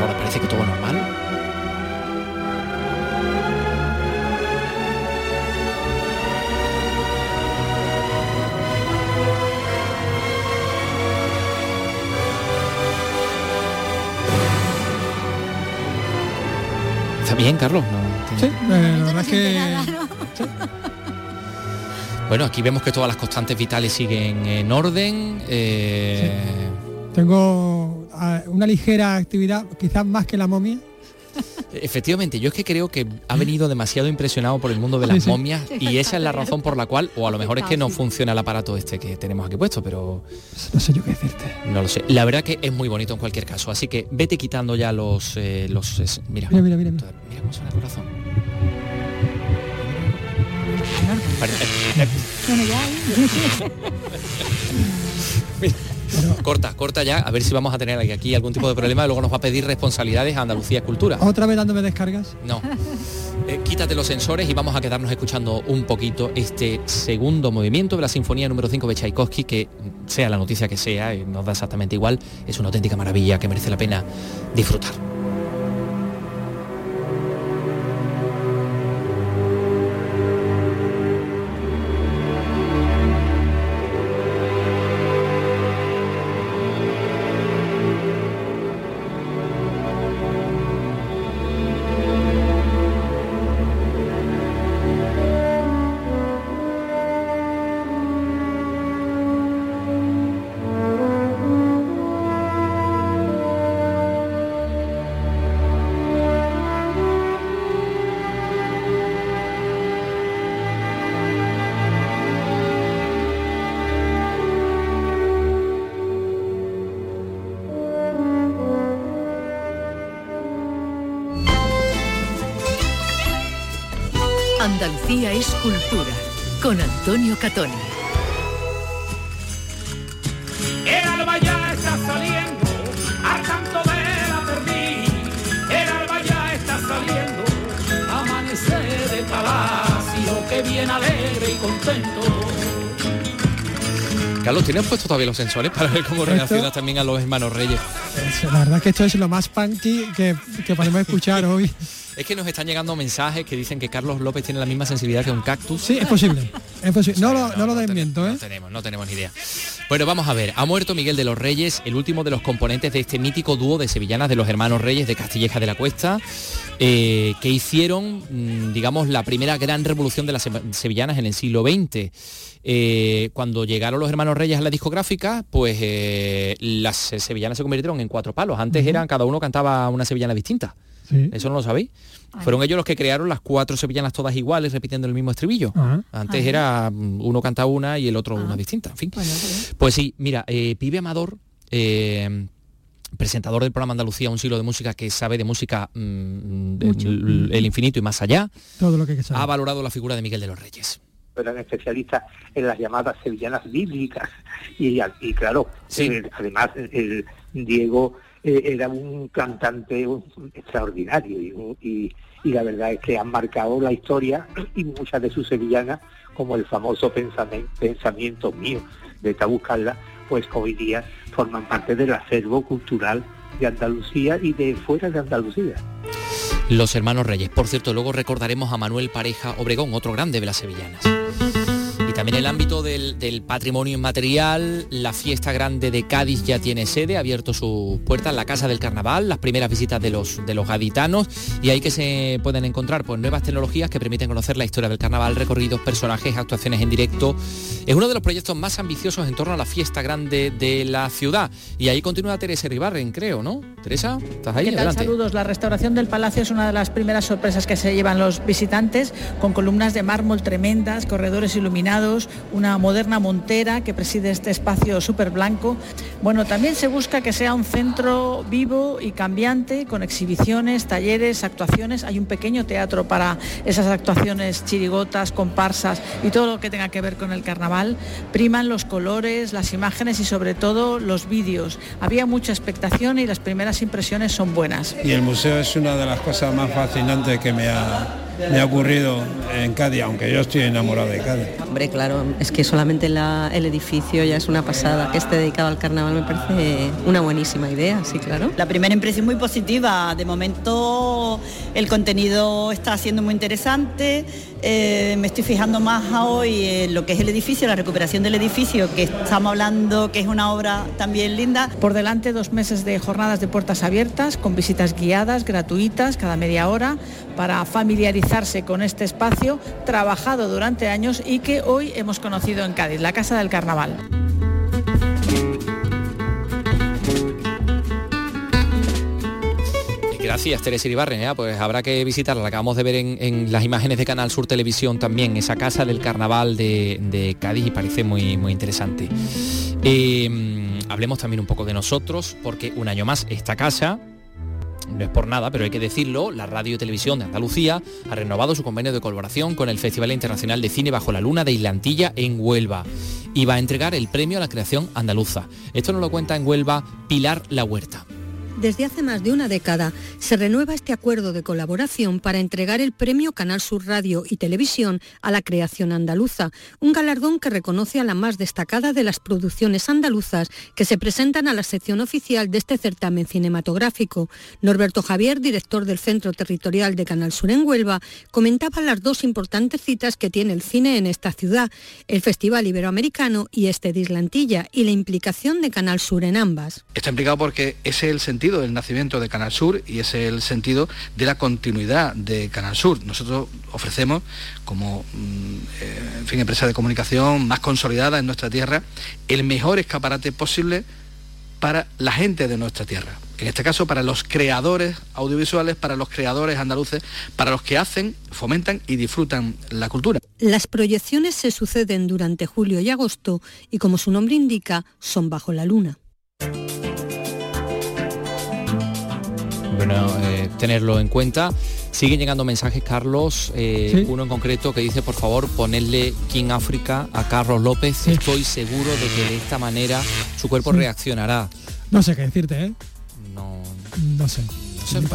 Ahora parece que normal. bien, Carlos? sí, eh, la verdad que... Bueno, aquí vemos que todas las constantes vitales siguen en orden. Eh, Tengo ah, una ligera actividad, quizás más que la momia, Efectivamente, yo es que creo que ha venido demasiado impresionado por el mundo de las momias y esa es la razón por la cual, o a lo mejor es que no funciona el aparato este que tenemos aquí puesto, pero... No sé yo qué decirte. No lo sé. La verdad que es muy bonito en cualquier caso, así que vete quitando ya los... Eh, los mira, mira, mira, mira. Mira cómo suena el corazón. corta, corta ya, a ver si vamos a tener aquí algún tipo de problema y luego nos va a pedir responsabilidades a Andalucía Escultura. ¿Otra vez dándome descargas? No. Eh, quítate los sensores y vamos a quedarnos escuchando un poquito este segundo movimiento de la Sinfonía número 5 de Tchaikovsky, que sea la noticia que sea, y nos da exactamente igual, es una auténtica maravilla que merece la pena disfrutar. Antonio Catoni. El alba ya está saliendo al canto de la perdiz. El alba ya está saliendo, amanecer de palacio que viene alegre y contento. Carlos, ¿tienes puesto todavía los sensores para ver cómo reacciona también a los hermanos Reyes? La verdad que esto es lo más punky que, que podemos escuchar hoy. Es que nos están llegando mensajes que dicen que Carlos López tiene la misma sensibilidad que un cactus. Sí, es posible. No, lo, no, lo desmiento, ¿eh? No tenemos, no tenemos ni idea. Bueno, vamos a ver. Ha muerto Miguel de los Reyes, el último de los componentes de este mítico dúo de sevillanas de los hermanos Reyes de Castilleja de la Cuesta, eh, que hicieron, mm, digamos, la primera gran revolución de las sevillanas en el siglo XX. Eh, cuando llegaron los hermanos Reyes a la discográfica, pues eh, las sevillanas se convirtieron en cuatro palos. Antes eran, cada uno cantaba una sevillana distinta. ¿Eso no lo sabéis? Fueron ellos los que crearon las cuatro sevillanas todas iguales, repitiendo el mismo estribillo. Antes era mm, uno canta una y el otro una distinta. En fin. pues sí, mira, eh, Pibe Amador, eh, presentador del programa Andalucía, un siglo de música que sabe de música mm, el, infinito y más allá, Todo lo que ha valorado la figura de Miguel de los Reyes. Eran especialistas en las llamadas sevillanas bíblicas. Y, claro, eh, además el Diego eh, era un cantante extraordinario y, la verdad es que han marcado la historia y muchas de sus sevillanas, como el famoso pensamiento, mío de Tabuscarla, pues hoy día forman parte del acervo cultural de Andalucía y de fuera de Andalucía. Los hermanos Reyes. Por cierto, luego recordaremos a Manuel Pareja Obregón, otro grande de las sevillanas Y también el ámbito del, patrimonio inmaterial, la fiesta grande de Cádiz ya tiene sede, ha abierto sus puertas, la Casa del Carnaval, las primeras visitas de los, de los gaditanos y ahí que se pueden encontrar pues, nuevas tecnologías que permiten conocer la historia del carnaval, recorridos, personajes, actuaciones en directo. Es uno de los proyectos más ambiciosos en torno a la fiesta grande de la ciudad. Y ahí continúa Teresa Ribarren, creo, ¿no? Teresa, ¿estás ahí? Saludos. La restauración del palacio es una de las primeras sorpresas que se llevan los visitantes, con columnas de mármol tremendas, corredores iluminados, una moderna montera que preside este espacio súper blanco. Bueno, también se busca que sea un centro vivo y cambiante, con exhibiciones, talleres, actuaciones. Hay un pequeño teatro para esas actuaciones chirigotas, comparsas y todo lo que tenga que ver con el carnaval. Priman los colores, las imágenes y sobre todo los vídeos. Había mucha expectación y las primeras impresiones son buenas. Y el museo es una de las cosas más fascinantes que me ha me ha ocurrido en Cádiz, aunque yo estoy enamorado de Cádiz. Hombre, claro, es que solamente el edificio ya es una pasada. Que esté dedicado al carnaval me parece una buenísima idea, sí, claro. La primera impresión muy positiva. De momento el contenido está siendo muy interesante. Eh, me estoy fijando más hoy en lo que es el edificio, la recuperación del edificio, que estamos hablando que es una obra también linda. Por delante dos meses de jornadas de puertas abiertas, con visitas guiadas, gratuitas, cada media hora, para con este espacio, trabajado durante años y que hoy hemos conocido en Cádiz, la Casa del Carnaval. Gracias, Teresa Iribarren. Pues habrá que visitarla. La acabamos de ver en, las imágenes de Canal Sur Televisión también, esa casa del carnaval de, Cádiz y parece muy, muy interesante. Eh, hablemos también un poco de nosotros, porque un año más esta casa, no es por nada, pero hay que decirlo, la Radio y Televisión de Andalucía ha renovado su convenio de colaboración con el Festival Internacional de Cine Bajo la Luna de Islantilla en Huelva y va a entregar el premio a la creación andaluza. Esto nos lo cuenta en Huelva Pilar La Huerta. Desde hace más de una década se renueva este acuerdo de colaboración para entregar el premio Canal Sur Radio y Televisión a la creación andaluza, un galardón que reconoce a la más destacada de las producciones andaluzas que se presentan a la sección oficial de este certamen cinematográfico. Norberto Javier, director del Centro Territorial de Canal Sur en Huelva, comentaba las dos importantes citas que tiene el cine en esta ciudad, el Festival Iberoamericano y este de Islantilla, y la implicación de Canal Sur en ambas. Está implicado porque ese es el sentido del nacimiento de Canal Sur y es el sentido de la continuidad de Canal Sur. Nosotros ofrecemos como mm, eh, fin, empresa de comunicación más consolidada en nuestra tierra el mejor escaparate posible para la gente de nuestra tierra. En este caso, para los creadores audiovisuales, para los creadores andaluces, para los que hacen, fomentan y disfrutan la cultura. Las proyecciones se suceden durante julio y agosto y, como su nombre indica, son bajo la luna. Bueno eh, tenerlo en cuenta. Siguen llegando mensajes, Carlos, eh, uno en concreto que dice, por favor, ponerle King África a Carlos López. Estoy seguro de que de esta manera su cuerpo reaccionará. No sé qué decirte, ¿eh? No, no sé.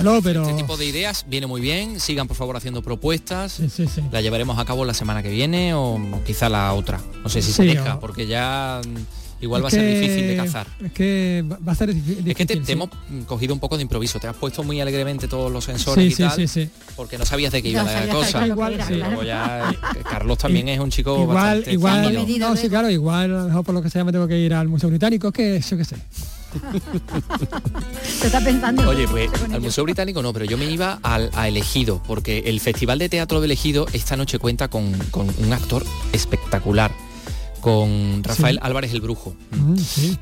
No, pero... Este tipo de ideas viene muy bien. Sigan, por favor, haciendo propuestas. La llevaremos a cabo la semana que viene o quizá la otra. No sé si se deja, porque ya igual va a ser difícil de cazar. Es que va a ser difícil. Es que te, hemos cogido un poco de improviso, te has puesto muy alegremente todos los sensores y tal, porque no sabías de qué iba la cosa. Igual, ya, eh, Carlos también es un chico igual, igual, no, sí, claro, igual por lo que sea me tengo que ir al Museo Británico, que yo qué sé. Está pensando. Oye, pues al Museo Británico no, pero yo me iba al, a Elegido, porque el Festival de Teatro de Elegido esta noche cuenta con, con un actor espectacular con Rafael Álvarez el Brujo, mm,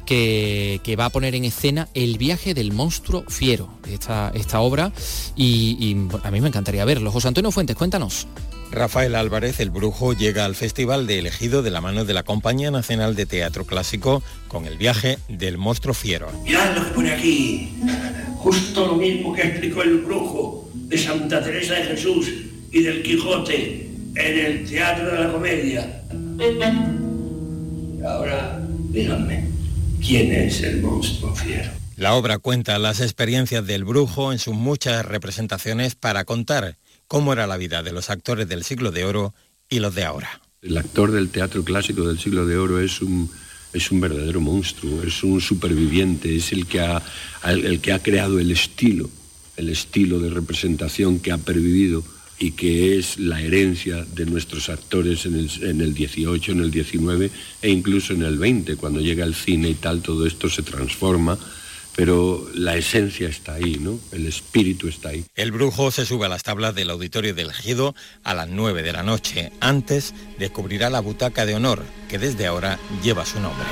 que, va a poner en escena El viaje del monstruo fiero, esta, esta obra, y, a mí me encantaría verlo. José Antonio Fuentes, cuéntanos. Rafael Álvarez, el brujo, llega al Festival de Elegido de la mano de la Compañía Nacional de Teatro Clásico con el viaje del monstruo fiero. Mirad lo que pone aquí, justo lo mismo que explicó el brujo de Santa Teresa de Jesús y del Quijote en el Teatro de la Comedia. Ahora, díganme, ¿quién es el monstruo fiero? La obra cuenta las experiencias del brujo en sus muchas representaciones para contar cómo era la vida de los actores del siglo de oro y los de ahora. El actor del teatro clásico del siglo de oro es un, es un verdadero monstruo, es un superviviente, es el que, ha, el que ha creado el estilo, el estilo de representación que ha pervivido y que es la herencia de nuestros actores en el, en el 18, en el 19 e incluso en el 20, cuando llega el cine y tal, todo esto se transforma pero la esencia está ahí, ¿no? El espíritu está ahí. El brujo se sube a las tablas del auditorio del Gido a las 9 de la noche. Antes descubrirá la butaca de honor, que desde ahora lleva su nombre.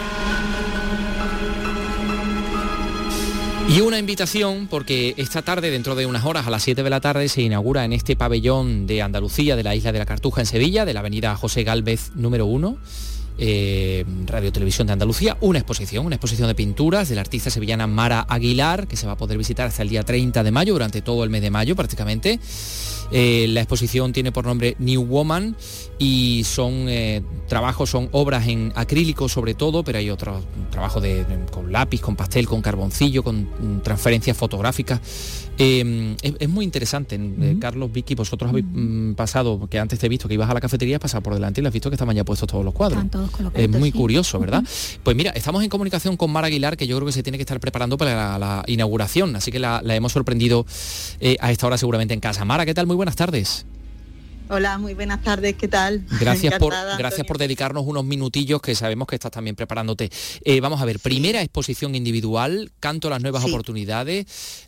Y una invitación porque esta tarde, dentro de unas horas, a las 7 de la tarde, se inaugura en este pabellón de Andalucía, de la isla de la Cartuja en Sevilla, de la avenida José Gálvez número 1, eh, Radio Televisión de Andalucía, una exposición, una exposición de pinturas de la artista sevillana Mara Aguilar, que se va a poder visitar hasta el día 30 de mayo, durante todo el mes de mayo prácticamente. Eh, la exposición tiene por nombre New Woman y son eh, trabajos, son obras en acrílico sobre todo, pero hay otros trabajos de, con lápiz, con pastel, con carboncillo, con mm, transferencias fotográficas. Eh, es, muy interesante, Carlos, Vicky, vosotros habéis mm, pasado, que antes te he visto que ibas a la cafetería, has pasado por delante y has visto que estaban ya puestos todos los cuadros. es muy curioso, ¿verdad? Pues mira, estamos en comunicación con Mara Aguilar, que yo creo que se tiene que estar preparando para la, inauguración, así que la, hemos sorprendido a esta hora seguramente en casa. Mara, ¿qué tal? Muy buenas tardes. Hola, muy buenas tardes, ¿qué tal? Gracias, por, gracias por dedicarnos unos minutillos que sabemos que estás también preparándote. Eh, vamos a ver, primera exposición individual, canto las nuevas oportunidades.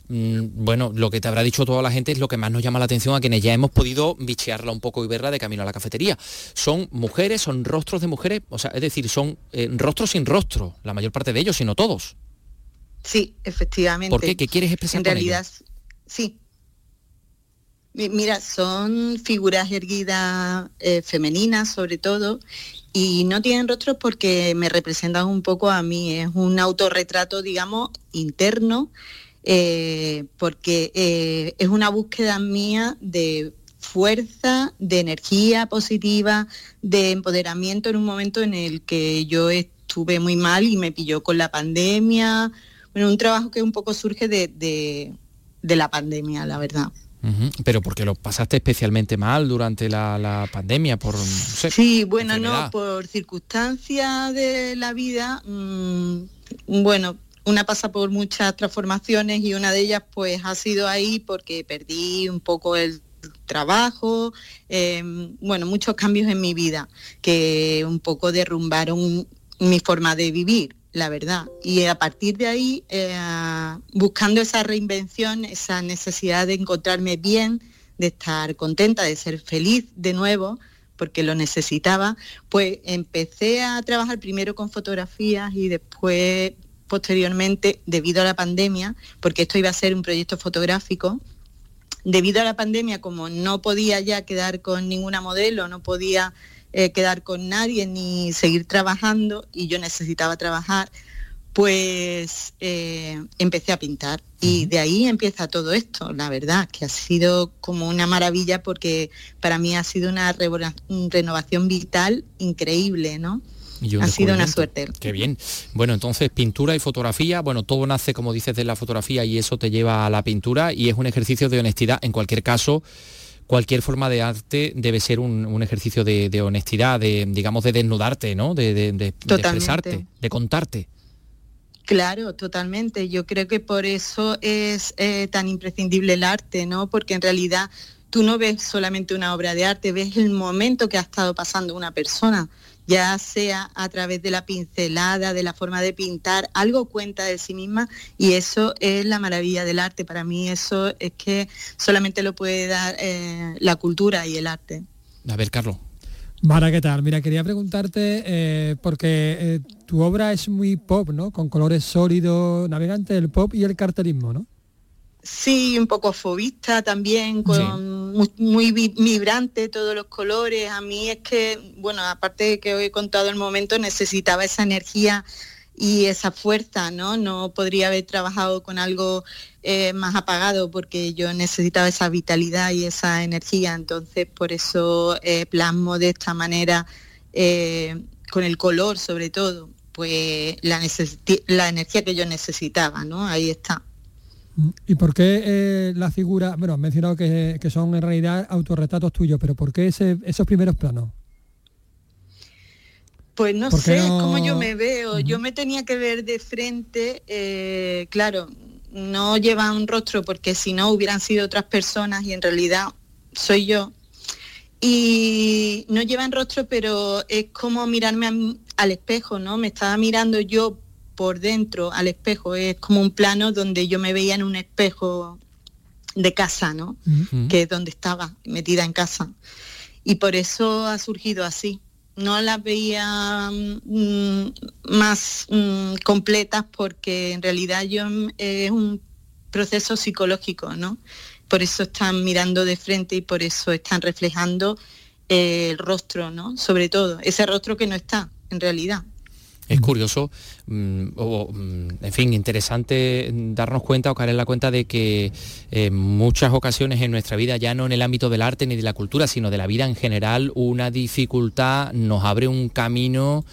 Mm, bueno, lo que te habrá dicho toda la gente es lo que más nos llama la atención a quienes ya hemos podido bichearla un poco y verla de camino a la cafetería. Son mujeres, son rostros de mujeres, o sea, es decir, son eh, rostros sin rostro, la mayor parte de ellos, sino todos. Sí, efectivamente. ¿Por qué? ¿Qué quieres expresar? En realidad, sí, Mira, son figuras erguidas eh, femeninas sobre todo y no tienen rostros porque me representan un poco a mí. Es un autorretrato, digamos, interno, eh, porque eh, es una búsqueda mía de fuerza, de energía positiva, de empoderamiento en un momento en el que yo estuve muy mal y me pilló con la pandemia. Bueno, un trabajo que un poco surge de la pandemia, la verdad. Pero porque lo pasaste especialmente mal durante la, pandemia, por... sí, bueno, no, por circunstancias de la vida, mm, bueno, una pasa por muchas transformaciones y una de ellas pues ha sido ahí porque perdí un poco el trabajo, em, bueno, muchos cambios en mi vida que un poco derrumbaron mi forma de vivir la verdad. Y a partir de ahí, eh, buscando esa reinvención, esa necesidad de encontrarme bien, de estar contenta, de ser feliz de nuevo, porque lo necesitaba, pues empecé a trabajar primero con fotografías y después, posteriormente, debido a la pandemia, porque esto iba a ser un proyecto fotográfico, debido a la pandemia, como no podía ya quedar con ninguna modelo, no podía eh, quedar con nadie ni seguir trabajando y yo necesitaba trabajar, pues eh, empecé a pintar y de ahí empieza todo esto, la verdad, que ha sido como una maravilla porque para mí ha sido una renovación vital increíble, ¿no? ha sido una suerte. Qué bien. Bueno, entonces pintura y fotografía, bueno, todo nace, como dices, de la fotografía y eso te lleva a la pintura y es un ejercicio de honestidad. En cualquier caso, cualquier forma de arte debe ser un, ejercicio de, honestidad, de, digamos, de desnudarte, ¿no? De, expresarte, de contarte. Claro, totalmente. Yo creo que por eso es eh, tan imprescindible el arte, ¿no? Porque en realidad tú no ves solamente una obra de arte, ves el momento que ha estado pasando una persona ya sea a través de la pincelada, de la forma de pintar, algo cuenta de sí misma y eso es la maravilla del arte. Para mí eso es que solamente lo puede dar eh, la cultura y el arte. A ver, Carlos. Mara, ¿qué tal? Mira, quería preguntarte, eh, porque eh, tu obra es muy pop, ¿no? Con colores sólidos, navegante del pop y el cartelismo, ¿no? Sí, un poco fobista también, con muy, vibrante todos los colores. A mí es que, bueno, aparte de que hoy he contado el momento, necesitaba esa energía y esa fuerza, ¿no? No podría haber trabajado con algo eh, más apagado porque yo necesitaba esa vitalidad y esa energía. Entonces, por eso eh, plasmo de esta manera, eh, con el color sobre todo, pues la, la energía que yo necesitaba, ¿no? Ahí está. ¿Y por qué eh, la figura, bueno, has mencionado que, son en realidad autorretratos tuyos, pero ¿por qué esos primeros planos? Pues no sé, es como yo me veo. Yo me tenía que ver de frente, eh, claro, no lleva un rostro porque si no hubieran sido otras personas y en realidad soy yo. Y no lleva en rostro, pero es como mirarme al espejo, ¿no? Me estaba mirando yo por dentro al espejo, es como un plano donde yo me veía en un espejo de casa, ¿no? Que es donde estaba, metida en casa. Y por eso ha surgido así. No las veía mm, más mm, completas porque en realidad yo mm, es un proceso psicológico, ¿no? Por eso están mirando de frente y por eso están reflejando el rostro, ¿no? Sobre todo, ese rostro que no está en realidad. Es curioso, mm, o, mm, en fin, interesante darnos cuenta o caer en la cuenta de que en muchas ocasiones en nuestra vida, ya no en el ámbito del arte ni de la cultura, sino de la vida en general, una dificultad nos abre un camino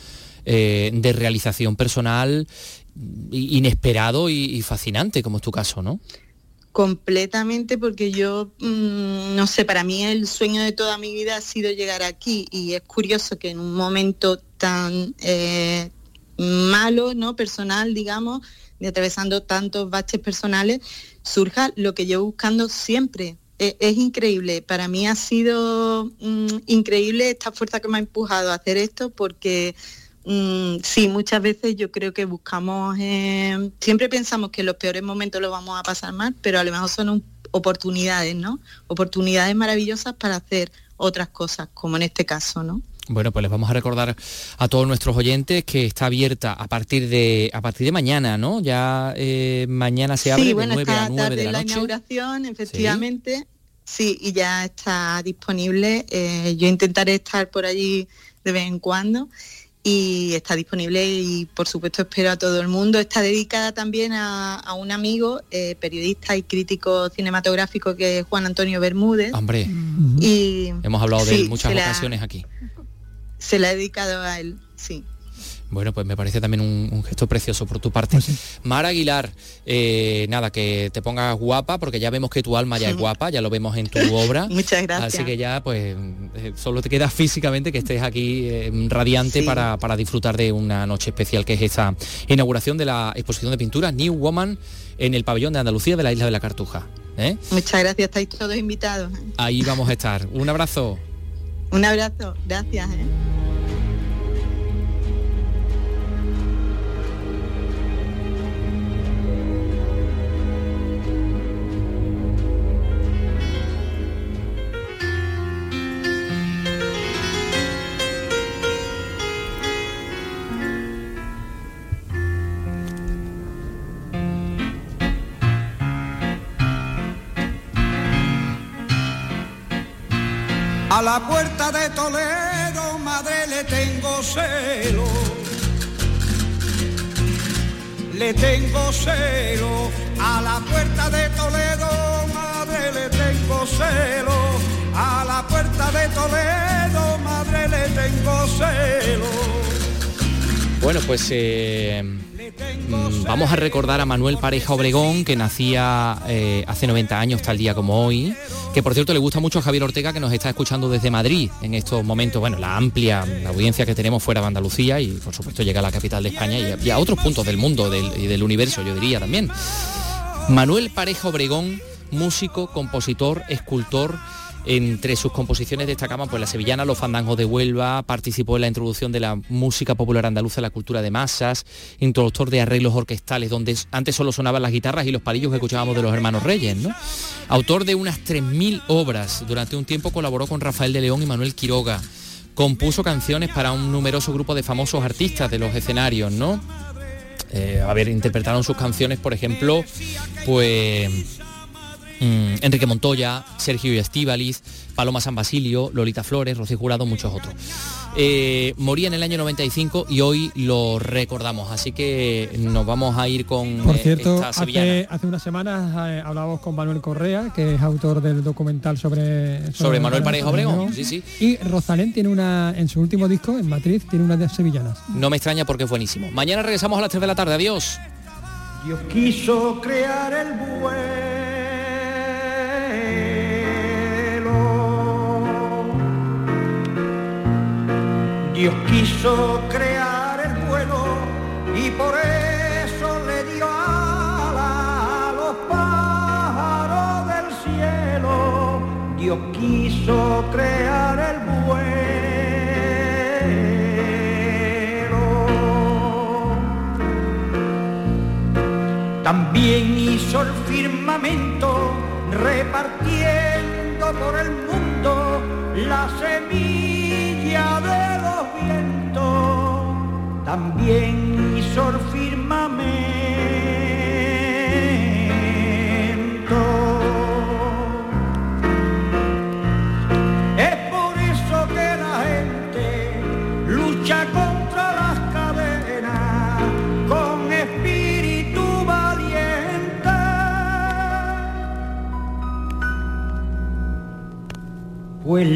eh, de realización personal inesperado y, fascinante, como es tu caso, ¿no? Completamente, porque yo, mm, no sé, para mí el sueño de toda mi vida ha sido llegar aquí y es curioso que en un momento tan eh, malo, ¿no? Personal, digamos, de atravesando tantos baches personales, surja lo que yo buscando siempre. E, es, increíble. Para mí ha sido mm, increíble esta fuerza que me ha empujado a hacer esto porque mm, sí, muchas veces yo creo que buscamos, eh, siempre pensamos que los peores momentos los vamos a pasar mal, pero a lo mejor son oportunidades, ¿no? Oportunidades maravillosas para hacer otras cosas, como en este caso, ¿no? Bueno, pues les vamos a recordar a todos nuestros oyentes que está abierta a partir de a partir de mañana, ¿no? Ya eh, mañana se abre sí, bueno, de 9 a 9 de la, la inauguración, efectivamente. ¿Sí? y ya está disponible. Eh, yo intentaré estar por allí de vez en cuando y está disponible y por supuesto espero a todo el mundo. Está dedicada también a, un amigo, eh, periodista y crítico cinematográfico que es Juan Antonio Bermúdez. Hombre, y hemos hablado de él muchas ocasiones aquí se la he dedicado a él, sí. Bueno, pues me parece también un, gesto precioso por tu parte. Pues Mara Aguilar, eh, nada, que te pongas guapa, porque ya vemos que tu alma ya es guapa, ya lo vemos en tu obra. Muchas gracias. Así que ya, pues, eh, solo te queda físicamente que estés aquí eh, radiante para, para, disfrutar de una noche especial que es esta inauguración de la exposición de pintura New Woman en el pabellón de Andalucía de la Isla de la Cartuja. Muchas gracias, estáis todos invitados. Ahí vamos a estar. Un abrazo. Un abrazo, gracias. ¿eh? A la puerta de Toledo, madre, le tengo celo. Le tengo celo. A la puerta de Toledo, madre, le tengo celo. A la puerta de Toledo, madre, le tengo celo. Bueno, pues eh, vamos a recordar a Manuel Pareja Obregón, que nacía eh, hace 90 años, tal día como hoy que por cierto le gusta mucho a Javier Ortega que nos está escuchando desde Madrid en estos momentos, bueno, la amplia audiencia que tenemos fuera de Andalucía y por supuesto llega a la capital de España y a, otros puntos del mundo y del universo, yo diría también. Manuel Pareja Obregón, músico, compositor, escultor, entre sus composiciones destacamos pues la sevillana Los Fandangos de Huelva, participó en la introducción de la música popular andaluza a la cultura de masas, introductor de arreglos orquestales donde antes solo sonaban las guitarras y los palillos que escuchábamos de los hermanos Reyes, ¿no? Autor de unas 3.000 obras, durante un tiempo colaboró con Rafael de León y Manuel Quiroga. Compuso canciones para un numeroso grupo de famosos artistas de los escenarios, ¿no? Eh, a ver, interpretaron sus canciones, por ejemplo, pues Mm, Enrique Montoya, Sergio y Estíbaliz, Paloma San Basilio, Lolita Flores, Rocío Jurado, muchos otros. Eh, moría en el año 95 y hoy lo recordamos, así que nos vamos a ir con Por eh, cierto, hace, hace, unas semanas eh, hablábamos con Manuel Correa, que es autor del documental sobre... Sobre, Manuel Pareja Obregón, sí, sí. Y Rosalén tiene una, en su último disco, en Matriz, tiene una de sevillanas. No me extraña porque es buenísimo. Mañana regresamos a las 3 de la tarde, adiós. Dios quiso crear el buen Dios quiso crear el vuelo y por eso le dio ala a los pájaros del cielo. Dios quiso crear el vuelo. También hizo el firmamento repartiendo por el mundo la semilla de. También hizo el firmamento. Es por eso que la gente lucha contra las cadenas con espíritu valiente. Pues